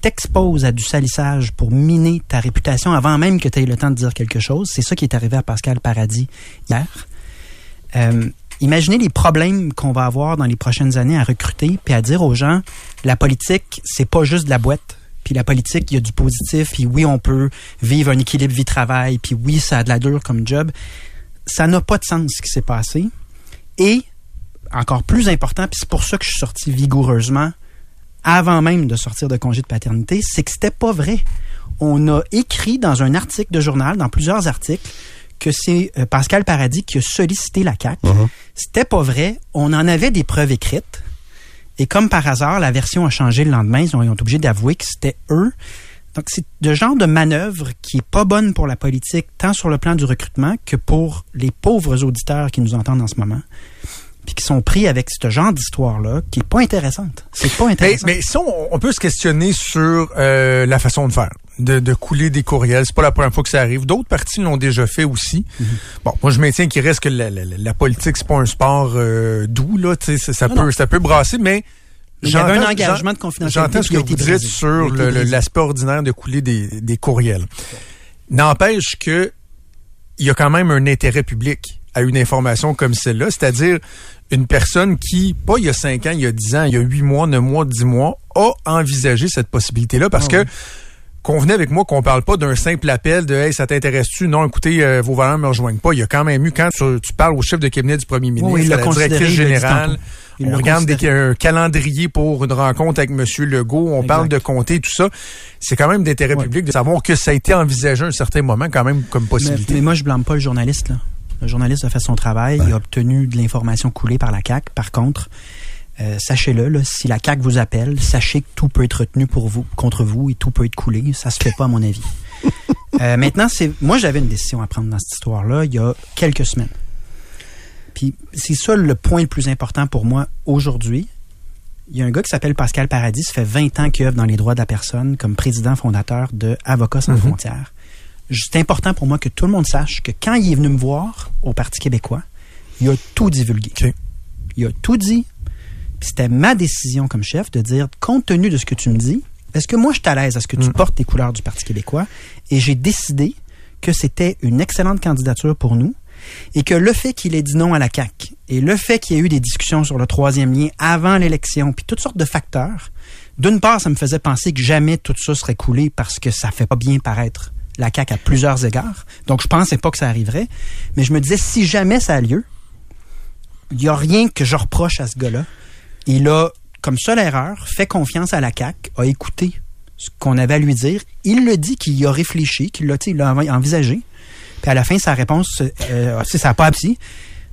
t'expose à du salissage pour miner ta réputation avant même que tu aies le temps de dire quelque chose, c'est ça qui est arrivé à Pascal Paradis hier. Euh, imaginez les problèmes qu'on va avoir dans les prochaines années à recruter puis à dire aux gens la politique c'est pas juste de la boîte puis la politique il y a du positif puis oui on peut vivre un équilibre vie travail puis oui ça a de la dure comme job ça n'a pas de sens ce qui s'est passé. Et, encore plus important, puis c'est pour ça que je suis sorti vigoureusement avant même de sortir de congé de paternité, c'est que c'était pas vrai. On a écrit dans un article de journal, dans plusieurs articles, que c'est euh, Pascal Paradis qui a sollicité la CAQ. C'était pas vrai. On en avait des preuves écrites. Et comme par hasard, la version a changé le lendemain. Ils ont, ils ont été obligés d'avouer que c'était eux. Donc, c'est le genre de manœuvre qui est pas bonne pour la politique, tant sur le plan du recrutement que pour les pauvres auditeurs qui nous entendent en ce moment puis qui sont pris avec ce genre d'histoire-là, qui est pas intéressante. C'est pas intéressant. mais ça, on, on peut se questionner sur euh, la façon de faire, de, de couler des courriels. C'est pas la première fois que ça arrive. D'autres partis l'ont déjà fait aussi. Mhm. Bon, moi je maintiens qu'il reste que la, la, la- politique c'est pas un sport euh, doux là. Ça, ça Non, peut, non. ça peut brasser, mais avait un j'entends- engagement de confidentialité J'entends ce que vous dites brisé. Sur l'aspect ordinaire de couler des, des courriels. N'empêche que il y a quand même un intérêt public à une information comme celle-là, c'est-à-dire une personne qui, pas il y a 5 ans, il y a 10 ans, il y a 8 mois, 9 mois, 10 mois, a envisagé cette possibilité-là parce que convenez avec moi qu'on parle pas d'un simple appel de Hey, ça t'intéresse-tu? Non, écoutez, euh, vos valeurs me rejoignent pas. Il y a quand même eu, quand tu, tu parles au chef de cabinet du premier ministre, Oui, il à l'a directrice générale, on regarde des, un calendrier pour une rencontre avec M. Legault, on parle de comté, tout ça. C'est quand même d'intérêt Ouais. public de savoir que ça a été envisagé à un certain moment quand même comme Mais, possibilité. mais moi, je blâme pas le journaliste. Là. Le journaliste a fait son travail. Il a obtenu de l'information coulée par la CAC. Par contre, euh, sachez-le, si la CAC vous appelle, sachez que tout peut être retenu pour vous, contre vous et tout peut être coulé. Ça se fait pas, à mon avis. Euh, maintenant, c'est moi, j'avais une décision à prendre dans cette histoire-là il y a quelques semaines. Puis c'est ça le point le plus important pour moi aujourd'hui. Il y a un gars qui s'appelle Pascal Paradis, ça fait 20 ans qu'il œuvre dans les droits de la personne comme président fondateur de Avocats sans frontières. C'est important pour moi que tout le monde sache que quand il est venu me voir au Parti québécois, il a tout divulgué. Il a tout dit. C'était ma décision comme chef de dire, compte tenu de ce que tu me dis, est-ce que moi je suis à l'aise à ce que tu portes les couleurs du Parti québécois? Et j'ai décidé que c'était une excellente candidature pour nous et que le fait qu'il ait dit non à la CAQ et le fait qu'il y ait eu des discussions sur le troisième lien avant l'élection, puis toutes sortes de facteurs, d'une part, ça me faisait penser que jamais tout ça serait coulé parce que ça fait pas bien paraître la CAQ à plusieurs égards. Donc, je pensais pas que ça arriverait. Mais je me disais, si jamais ça a lieu, il y a rien que je reproche à ce gars-là. Il a, comme seule erreur, fait confiance à la CAQ, a écouté ce qu'on avait à lui dire. Il le dit qu'il y a réfléchi, qu'il l'a, envisagé. Puis à la fin, sa réponse, euh, c'est ça n'a pas abouti.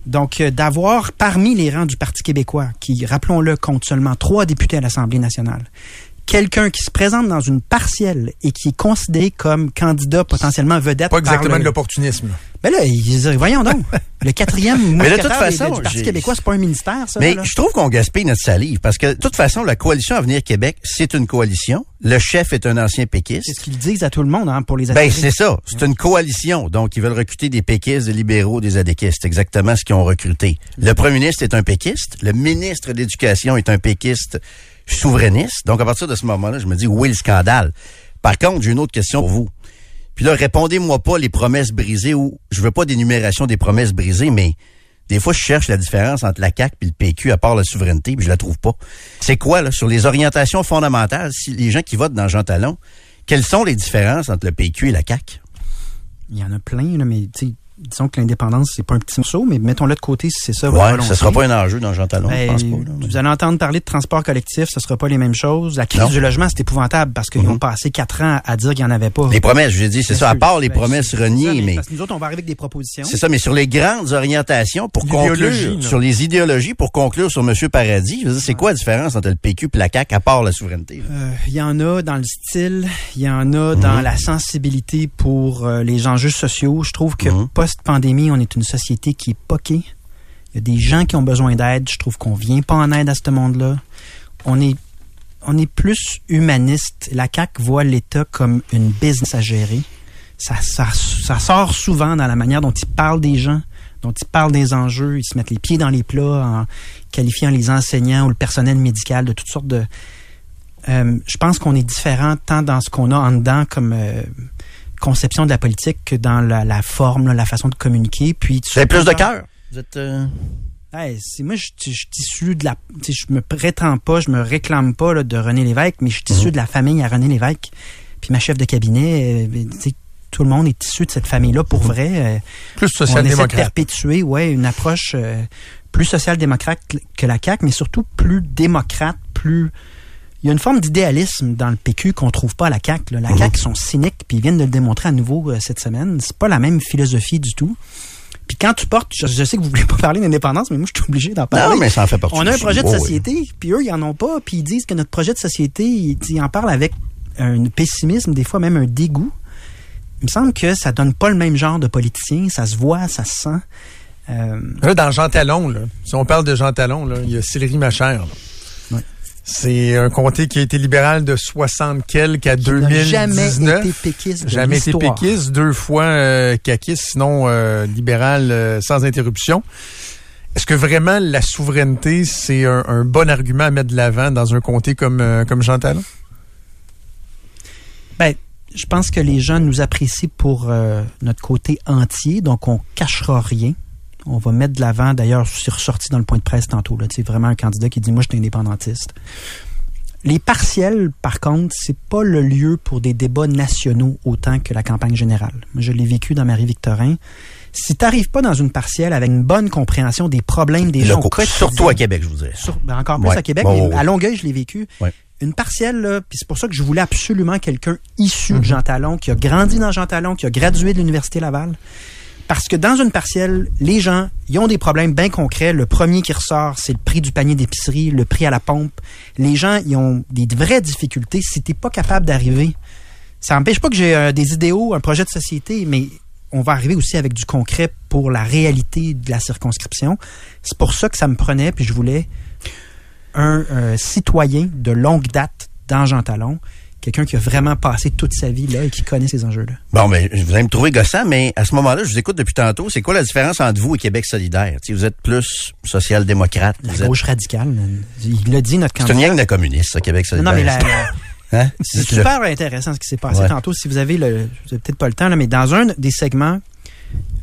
Donc, euh, d'avoir parmi les rangs du Parti québécois, qui, rappelons-le, compte seulement trois députés à l'Assemblée nationale, quelqu'un qui se présente dans une partielle et qui est considéré comme candidat potentiellement vedette Pas par exactement le- de l'opportunisme. là. Ben là, ils disent, voyons donc, le quatrième Mais de toute façon, du Parti québécois, c'est pas un ministère, ça. Mais là. je trouve qu'on gaspille notre salive parce que de toute façon, la coalition Avenir Québec, c'est une coalition. Le chef est un ancien C'est péquiste. ce qu'ils disent à tout le monde hein, pour les Ben, attirer. c'est ça. C'est une coalition. Donc, ils veulent recruter des péquistes, des libéraux, des adéquistes. C'est exactement ce qu'ils ont recruté. Le premier ministre est un péquiste. Le ministre de l'Éducation est un péquiste souverainiste. Donc, à partir de ce moment-là, je me dis, oui, le scandale? Par contre, j'ai une autre question pour vous. Puis là, répondez-moi pas les promesses brisées ou je veux pas d'énumération des promesses brisées, mais des fois, je cherche la différence entre la CAQ et le PQ à part la souveraineté, puis je la trouve pas. C'est quoi, là, sur les orientations fondamentales, si les gens qui votent dans Jean Talon, quelles sont les différences entre le PQ et la CAQ? Il y en a plein, là, mais disons que l'indépendance, c'est pas un petit morceau, mais mettons-le de côté si c'est ça. volonté. ce sera pas un enjeu dans Jean Talon, Ben, je pense pas. là. Vous allez entendre parler de transport collectif, ce sera pas les mêmes choses. La crise Non. du logement, c'est épouvantable parce qu'ils Mhm. ont passé quatre ans à dire qu'il n'y en avait pas. Les promesses, je dit, c'est ça, à part les Ben, promesses reniées, ça, mais Parce que nous autres, on va arriver avec des propositions. c'est ça, mais sur les grandes orientations, pour conclure, là. sur les idéologies, pour conclure sur M. Paradis, je veux dire, c'est quoi la différence entre le PQ et la CAQ à part la souveraineté? Euh, Il y en a dans le style, il y en a dans la sensibilité pour euh, les enjeux sociaux. Je trouve que Mhm. Post-pandémie, on est une société qui est poquée. Il y a des gens qui ont besoin d'aide. Je trouve qu'on vient pas en aide à ce monde-là. On est, on est plus humaniste. La CAQ voit l'État comme une business à gérer. Ça, sort souvent dans la manière dont ils parlent des gens, dont ils parlent des enjeux. Ils se mettent les pieds dans les plats en qualifiant les enseignants ou le personnel médical de toutes sortes de, euh, je pense qu'on est différent tant dans ce qu'on a en dedans comme euh, conception de la politique que dans la, la forme, là, la façon de communiquer. Puis Vous avez plus de cœur? Vous êtes... euh, Hey, c'est moi, je je suis issu de la. Je me prétends pas, je me réclame pas là, de René Lévesque, mais je suis issu de la famille à René Lévesque. Puis ma chef de cabinet, euh, sais, tout le monde est issu de cette famille-là pour vrai. Euh, Plus on essaie de social-démocrate. perpétuer ouais, une approche euh, plus social-démocrate que- que la CAQ, mais surtout plus démocrate, plus... Il y a une forme d'idéalisme dans le PQ qu'on trouve pas à la CAQ. là. La CAQ sont cyniques, puis ils viennent de le démontrer à nouveau euh, cette semaine. C'est pas la même philosophie du tout. Puis quand tu portes, je, je sais que vous voulez pas parler d'indépendance, mais moi je suis obligé d'en parler. Non, mais ça en fait partie. On a un projet de Oh, oui. société, puis eux, ils en ont pas, puis ils disent que notre projet de société, ils, ils en parlent avec un pessimisme, des fois même un dégoût. Il me semble que ça donne pas le même genre de politicien, ça se voit, ça se sent. Euh, Là, dans Jean Talon, là, si on parle de Jean Talon, là, il y a Sillery Machère. là. C'est un comté qui a été libéral de 60 quelques à qui n'a 2019. jamais été péquiste de jamais été péquiste, deux fois euh, caquiste, sinon euh, libéral euh, sans interruption. Est-ce que vraiment la souveraineté, c'est un, un bon argument à mettre de l'avant dans un comté comme, euh, comme Jean Talon? Ben, je pense que les gens nous apprécient pour euh, notre côté entier, donc on cachera rien. On va mettre de l'avant. D'ailleurs, c'est ressorti dans le point de presse tantôt. C'est vraiment un candidat qui dit moi je suis indépendantiste. Les partiels, par contre, c'est pas le lieu pour des débats nationaux autant que la campagne générale. Moi, je l'ai vécu dans Marie-Victorin. Si t'arrives pas dans une partielle avec une bonne compréhension des problèmes des gens Surtout à Québec, je vous dirais. sur- ben, encore plus Ouais. à Québec, mais ouais, à Longueuil, je l'ai vécu. Ouais. Une partielle, puis c'est pour ça que je voulais absolument quelqu'un issu Mhm. de Jean Talon, qui a grandi dans Jean Talon, qui a gradué de l'Université Laval. Parce que dans une partielle, les gens, ils ont des problèmes bien concrets. Le premier qui ressort, c'est le prix du panier d'épicerie, le prix à la pompe. Les gens, ils ont des vraies difficultés. Si t'es pas capable d'arriver, ça n'empêche pas que j'ai euh, des idéaux, un projet de société, mais on va arriver aussi avec du concret pour la réalité de la circonscription. C'est pour ça que ça me prenait, puis je voulais un euh, citoyen de longue date dans Jean Talon, quelqu'un qui a vraiment passé toute sa vie là et qui connaît ces enjeux-là. Bon, mais vous allez me trouver gossant, mais à ce moment-là, je vous écoute depuis tantôt. C'est quoi la différence entre vous et Québec solidaire? Vous êtes plus social-démocrate. La vous êtes- gauche radicale, il l'a dit, notre C'est une candidat. gang de communistes, ça, Québec solidaire. non, mais la- Hein? C'est super intéressant ce qui s'est passé Ouais. tantôt. Si vous avez le, vous avez peut-être pas le temps là, mais dans un des segments,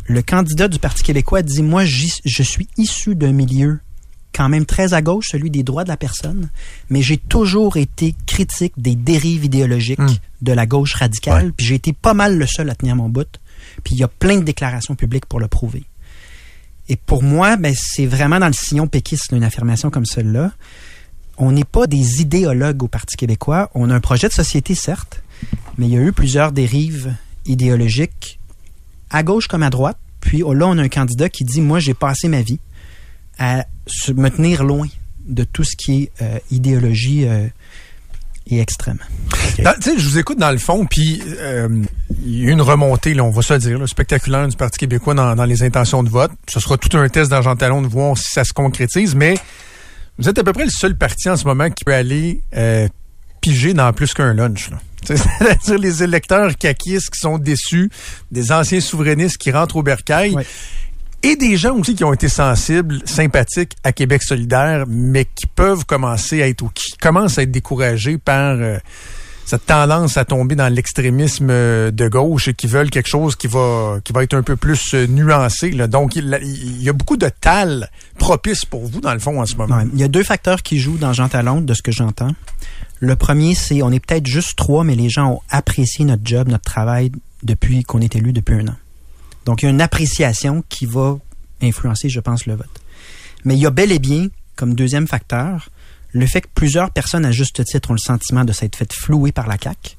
le candidat du Parti québécois dit moi je suis issu d'un milieu quand même très à gauche, celui des droits de la personne, mais j'ai toujours été critique des dérives idéologiques Hmm. de la gauche radicale, Ouais. puis j'ai été pas mal le seul à tenir mon bout. Puis il y a plein de déclarations publiques pour le prouver. Et pour moi, ben, c'est vraiment dans le sillon péquiste, une affirmation comme celle-là. On n'est pas des idéologues au Parti québécois. On a un projet de société, certes, mais il y a eu plusieurs dérives idéologiques, à gauche comme à droite. Puis oh, là, on a un candidat qui dit, moi, j'ai passé ma vie à se- me tenir loin de tout ce qui est euh, idéologie euh, et extrême. Dans- sais, je vous écoute dans le fond, puis euh, il y a une remontée, là, on va se le dire, là, spectaculaire du Parti québécois dans, dans les intentions de vote. Ce sera tout un test dans Jean Talon de voir si ça se concrétise, mais vous êtes à peu près le seul parti en ce moment qui peut aller piger dans plus qu'un lunch. là. C'est-à-dire les électeurs caquistes qui sont déçus, des anciens souverainistes qui rentrent au bercail. Ouais. Et des gens aussi qui ont été sensibles, sympathiques à Québec solidaire, mais qui peuvent commencer à être ou qui commencent à être découragés par euh, cette tendance à tomber dans l'extrémisme euh, de gauche et qui veulent quelque chose qui va qui va être un peu plus euh, nuancé. Là. Donc il, y a beaucoup de tal propice pour vous dans le fond en ce moment. Il y a deux facteurs qui jouent dans Jean Talon, de ce que j'entends. Le premier, c'est on est peut-être juste trois, mais les gens ont apprécié notre job, notre travail depuis qu'on est élu depuis un an. Donc, il y a une appréciation qui va influencer, je pense, le vote. Mais il y a bel et bien, comme deuxième facteur, le fait que plusieurs personnes, à juste titre, ont le sentiment de s'être fait flouer par la CAQ.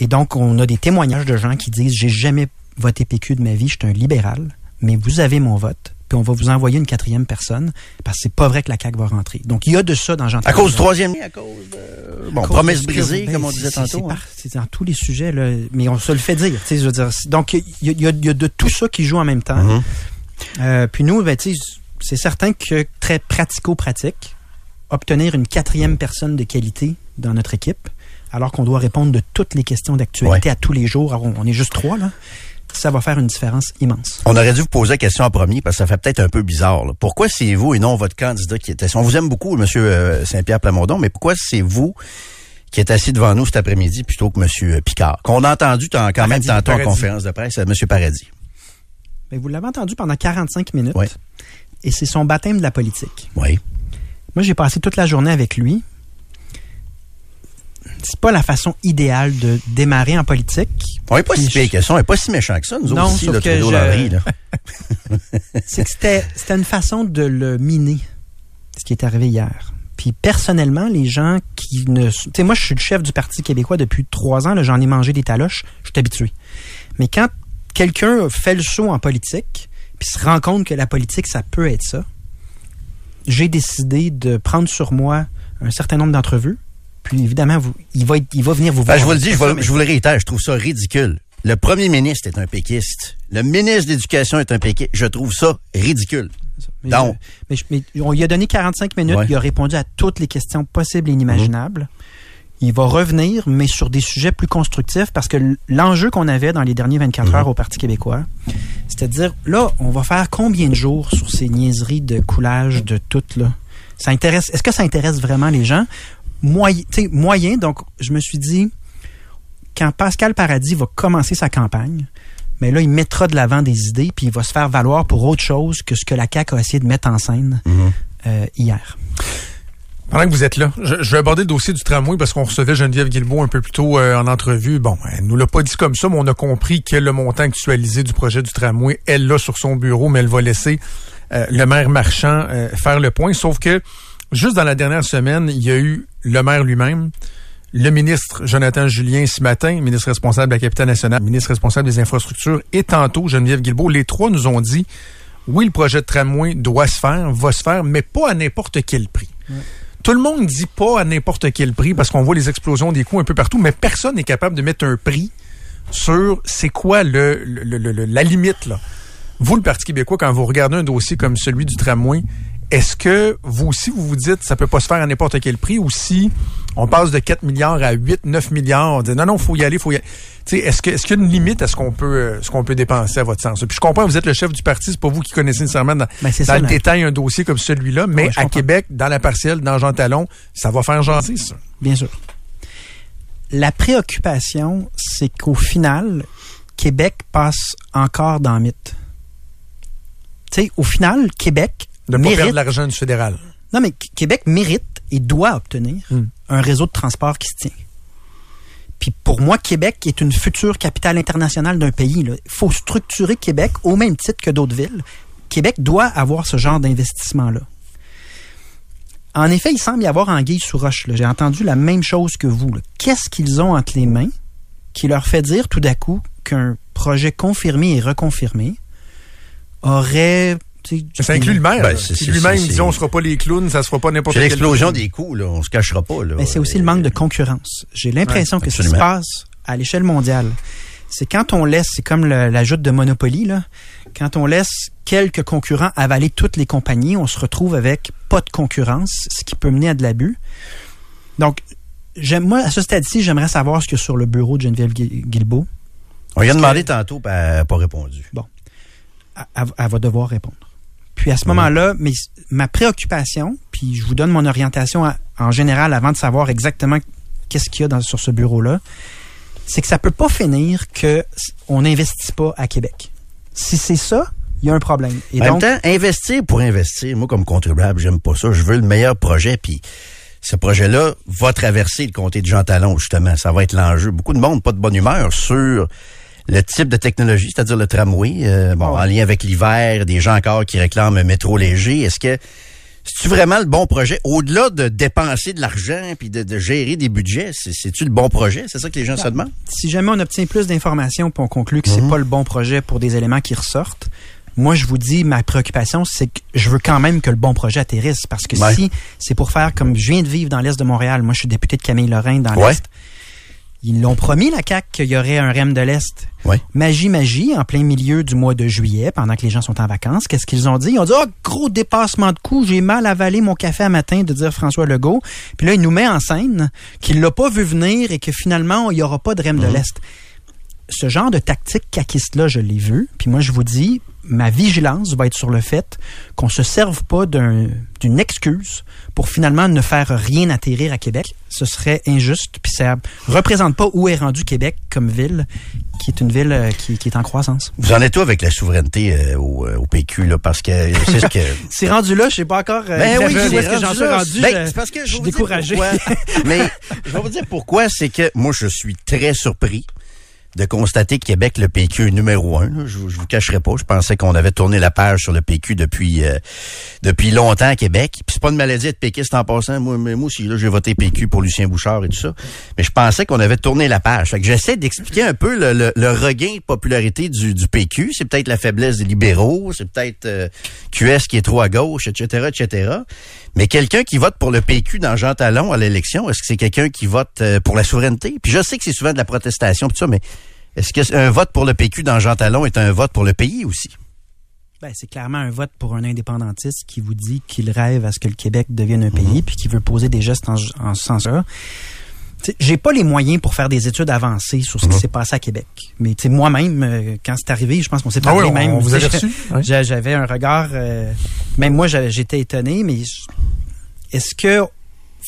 Et donc, on a des témoignages de gens qui disent J'ai jamais voté PQ de ma vie, je suis un libéral, mais vous avez mon vote, puis on va vous envoyer une quatrième personne, parce que c'est pas vrai que la CAQ va rentrer. Donc, il y a de ça dans Jean À cause du troisième lien, à cause de... Bon, cause promesse brisée, ben, comme on c'est- disait tantôt. C'est, hein. par- c'est dans tous les sujets, là, mais on se le fait dire. tu sais, Je veux dire, c'est- donc, il y, a- y y de tout ça qui joue en même temps. Mhm. Euh, puis nous, ben, c'est certain que très pratico-pratique, obtenir une quatrième personne de qualité dans notre équipe, alors qu'on doit répondre de toutes les questions d'actualité Ouais. à tous les jours. Alors, on, on est juste trois, là. Ça va faire une différence immense. On aurait dû vous poser la question en premier parce que ça fait peut-être un peu bizarre. là. Pourquoi c'est vous et non votre candidat qui était... On vous aime beaucoup, M. Saint-Pierre Plamondon, mais pourquoi c'est vous qui êtes assis devant nous cet après-midi plutôt que M. Picard, qu'on a entendu quand même tantôt en conférence de presse, euh, M. Paradis. Ben, vous l'avez entendu pendant 45 minutes. Et c'est son baptême de la politique. Oui. Moi, j'ai passé toute la journée avec lui. C'est pas la façon idéale de démarrer en politique. On est pas si pire que ça, on est pas si méchant que ça, nous Non, autres ici, que Trudeau je- c'est que c'était, c'était une façon de le miner, ce qui est arrivé hier. Puis personnellement, les gens qui ne... Tu sais, moi, je suis le chef du Parti québécois depuis trois ans. là, J'en ai mangé des taloches. Je suis habitué. Mais quand quelqu'un fait le saut en politique, puis se rend compte que la politique, ça peut être ça, j'ai décidé de prendre sur moi un certain nombre d'entrevues. Puis évidemment, vous, il, va, être- il va venir vous Ben, voir. je vous le dis, je, vous- mais- je vous le réitère, je trouve ça ridicule. Le premier ministre est un péquiste. Le ministre de l'Éducation est un péquiste. Je trouve ça ridicule. Mais, Donc. je- mais, je- mais on lui a donné 45 minutes. Ouais. Il a répondu à toutes les questions possibles et inimaginables. Il va revenir, mais sur des sujets plus constructifs, parce que l'enjeu qu'on avait dans les derniers 24 heures au Parti québécois, c'était de dire, là, on va faire combien de jours sur ces niaiseries de coulage de toutes, là? Ça intéresse, est-ce que ça intéresse vraiment les gens? Moyen, moyen, donc, je me suis dit, quand Pascal Paradis va commencer sa campagne, mais là, il mettra de l'avant des idées, puis il va se faire valoir pour autre chose que ce que la CAQ a essayé de mettre en scène euh, hier. Pendant que vous êtes là, je, je vais aborder le dossier du tramway parce qu'on recevait Geneviève Guilbeault un peu plus tôt euh, en entrevue. Bon, elle nous l'a pas dit comme ça, mais on a compris que le montant actualisé du projet du tramway, elle l'a sur son bureau, mais elle va laisser euh, le maire Marchand euh, faire le point. Sauf que juste dans la dernière semaine, il y a eu le maire lui-même, le ministre Jonathan Julien ce matin, ministre responsable de la capitale nationale, ministre responsable des infrastructures, et tantôt Geneviève Guilbeault. Les trois nous ont dit, oui, le projet de tramway doit se faire, va se faire, mais pas à n'importe quel prix. Tout le monde dit pas à n'importe quel prix parce qu'on voit les explosions des coûts un peu partout, mais personne n'est capable de mettre un prix sur c'est quoi le, le- le- le- la limite là. Vous, le Parti québécois, quand vous regardez un dossier comme celui du tramway, est-ce que vous aussi vous vous dites ça peut pas se faire à n'importe quel prix ou si on passe de 4 milliards à 8, 9 milliards, on dit non non, faut y aller, faut y aller. Est-ce qu'il y a une limite à ce qu'on peut euh, ce qu'on peut dépenser à votre sens? Puis je comprends, vous êtes le chef du parti, c'est pas vous qui connaissez nécessairement dans, Ben, dans ça, le détail un dossier comme celui-là, mais Ouais, à comprends. Québec, dans la partielle, dans Jean Talon, ça va faire jaser ça. Bien sûr. La préoccupation, c'est qu'au final, Québec passe encore dans le mythe. Tu sais, au final, Québec De pas mérite perdre l'argent du fédéral. Non, mais Qu- Québec mérite et doit obtenir Hmm. un réseau de transport qui se tient. Puis pour moi, Québec est une future capitale internationale d'un pays. Il faut structurer Québec au même titre que d'autres villes. Québec doit avoir ce genre d'investissement-là. En effet, il semble y avoir anguille sous roche. J'ai entendu la même chose que vous. Qu'est-ce qu'ils ont entre les mains qui leur fait dire tout d'un coup qu'un projet confirmé et reconfirmé aurait... Ça inclut le maire. Ben, c'est- qui c'est- lui-même c'est- dit on sera pas les clowns, ça se fera pas n'importe C'est quel l'explosion des coûts, là. On se cachera pas, là. Mais c'est aussi le manque de concurrence. J'ai l'impression Ouais, que ce qui se passe à l'échelle mondiale, c'est quand on laisse, c'est comme le- la joute de Monopoly, là, quand on laisse quelques concurrents avaler toutes les compagnies, on se retrouve avec pas de concurrence, ce qui peut mener à de l'abus. Donc, moi, à ce stade-ci, j'aimerais savoir ce qu'il y a sur le bureau de Geneviève Gui- Guilbeault. On lui a demandé que- tantôt, elle n'a pas répondu. Elle- elle va devoir répondre. Puis à ce moment-là, mais ma préoccupation, puis je vous donne mon orientation à- en général avant de savoir exactement qu'est-ce qu'il y a dans- sur ce bureau-là, c'est que ça peut pas finir que on n'investit pas à Québec. Si c'est ça, il y a un problème. Et en donc, même temps, investir pour investir, moi, comme contribuable, j'aime pas ça. Je veux le meilleur projet, puis ce projet-là va traverser le comté de Jean Talon, justement. Ça va être l'enjeu. Beaucoup de monde, pas de bonne humeur sur le type de technologie, c'est-à-dire le tramway, euh, bon, en lien avec l'hiver, des gens encore qui réclament un métro léger. Est-ce que c'est-tu vraiment le bon projet? Au-delà de dépenser de l'argent puis de, de gérer des budgets, c'est- c'est-tu le bon projet? C'est ça que les gens se demandent? si jamais on obtient plus d'informations puis on conclut que c'est Mhm. pas le bon projet pour des éléments qui ressortent, moi je vous dis ma préoccupation c'est que je veux quand même que le bon projet atterrisse parce que Ouais. si c'est pour faire comme je viens de vivre dans l'est de Montréal, moi je suis député de Camille Lorrain dans Ouais. l'est. Ils l'ont promis la CAC qu'il y aurait un REM de l'est. Magie magie en plein milieu du mois de juillet pendant que les gens sont en vacances, qu'est-ce qu'ils ont dit? Ils ont dit "Oh, gros dépassement de coût, j'ai mal avalé mon café à matin de dire François Legault." Puis là il nous met en scène qu'il l'a pas vu venir et que finalement il y aura pas de REM Mhm. de l'est ce genre de tactique caquiste-là, je l'ai vu. Puis moi, je vous dis, ma vigilance va être sur le fait qu'on se serve pas d'un- d'une excuse pour finalement ne faire rien atterrir à Québec. Ce serait injuste. Puis ça représente pas où est rendu Québec comme ville, qui est une ville euh, qui, qui est en croissance. Vous en êtes où avec la souveraineté euh, au, euh, au PQ, là? Parce que c'est ce que... C'est rendu là, je sais pas encore euh, Ben oui, où est-ce que j'en rendu suis rendu. Ben, c'est parce que je suis découragé. Mais je vais vous dire pourquoi, c'est que moi, je suis très surpris de constater que Québec, le PQ est numéro un. Je, vous- cacherai pas. Je pensais qu'on avait tourné la page sur le PQ depuis euh, depuis longtemps à Québec. Puis c'est pas une maladie d'être péquiste en passant. Moi, moi aussi, là, j'ai voté PQ pour Lucien Bouchard et tout ça. Mais je pensais qu'on avait tourné la page. Fait que j'essaie d'expliquer un peu le regain de popularité du, du PQ. C'est peut-être la faiblesse des libéraux. C'est peut-être euh, QS qui est trop à gauche, etc., etc. Mais quelqu'un qui vote pour le PQ dans Jean Talon à l'élection, est-ce que c'est quelqu'un qui vote euh, pour la souveraineté? Puis je sais que c'est souvent de la protestation, tout ça, mais est-ce que un vote pour le PQ dans Jean Talon est un vote pour le pays aussi? Ben, c'est clairement un vote pour un indépendantiste qui vous dit qu'il rêve à ce que le Québec devienne un pays, puis qui veut poser des gestes en, en ce sens-là. J'ai pas les moyens pour faire des études avancées sur ce qui s'est passé à Québec. Mais tu sais, moi-même, euh, quand c'est arrivé, je pense qu'on s'est Ah parlé oui, on- même. on vous tu avait sais, reçu, oui. j'a- J'avais un regard. euh, même moi, j'étais étonné, mais est-ce que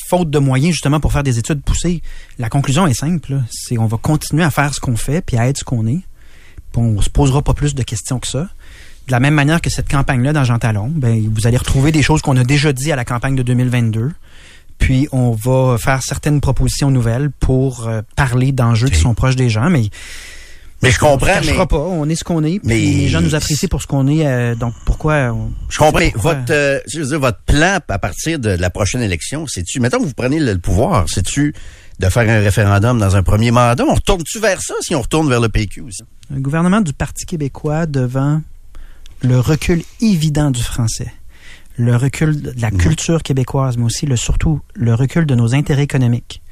faute de moyens justement pour faire des études poussées, la conclusion est simple. C'est on va continuer à faire ce qu'on fait puis à être ce qu'on est. Puis on se posera pas plus de questions que ça. De la même manière que cette campagne-là dans Jean Talon, ben, vous allez retrouver des choses qu'on a déjà dit à la campagne de 2022. Puis on va faire certaines propositions nouvelles pour euh, parler d'enjeux qui sont proches des gens, mais Mais je on ne comprends, mais cachera pas. On est ce qu'on est. Puis mais- les gens nous apprécient pour ce qu'on est. euh, donc pourquoi on- je comprends. Pourquoi? Votre, euh, je veux dire, votre plan à partir de la prochaine élection, c'est-tu, mettons que vous prenez le, le pouvoir, c'est-tu de faire un référendum dans un premier mandat? On retourne-tu vers ça si on retourne vers le PQ aussi? un gouvernement du Parti québécois devant le recul évident du français, le recul de la culture québécoise, mais aussi le surtout le recul de nos intérêts économiques.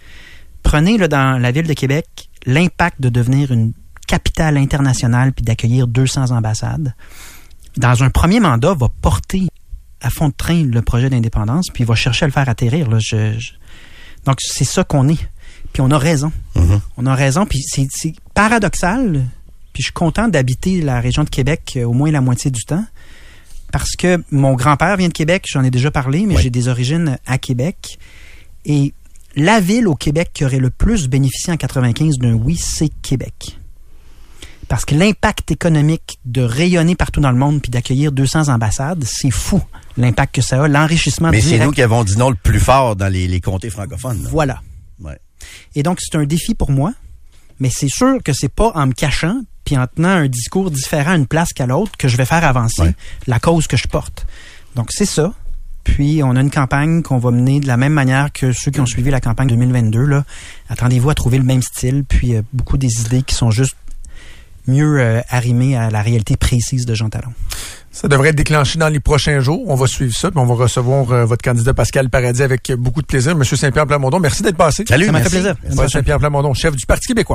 Prenez là, dans la ville de Québec l'impact de devenir une capitale internationale puis d'accueillir 200 ambassades. Dans un premier mandat, va porter à fond de train le projet d'indépendance puis va chercher à le faire atterrir. Là. Je- je- Donc c'est ça qu'on est. Puis on a raison. Mhm. On a raison. Puis c'est c'est paradoxal. Puis je suis content d'habiter la région de Québec euh, au moins la moitié du temps. Parce que mon grand-père vient de Québec, j'en ai déjà parlé, mais Oui. j'ai des origines à Québec. Et la ville au Québec qui aurait le plus bénéficié en 95 d'un oui, c'est Québec. Parce que l'impact économique de rayonner partout dans le monde puis d'accueillir 200 ambassades, c'est fou l'impact que ça a, l'enrichissement Mais c'est nous qui avons dit non le plus fort dans les, les comtés francophones. là. Voilà. Ouais. Et donc, c'est un défi pour moi, mais c'est sûr que c'est pas en me cachant puis en tenant un discours différent à une place qu'à l'autre que je vais faire avancer Ouais. la cause que je porte. Donc, c'est ça. Puis, on a une campagne qu'on va mener de la même manière que ceux qui ont suivi la campagne 2022. Là. Attendez-vous à trouver le même style, puis euh, beaucoup des idées qui sont juste mieux euh, arrimées à la réalité précise de Jean Talon. Ça devrait être déclenché dans les prochains jours. On va suivre ça, puis on va recevoir euh, votre candidat Pascal Paradis avec beaucoup de plaisir. Monsieur Saint-Pierre Plamondon, merci d'être passé. Salut, Ça m'a fait merci. plaisir. Monsieur Saint-Pierre Plamondon, chef du Parti québécois.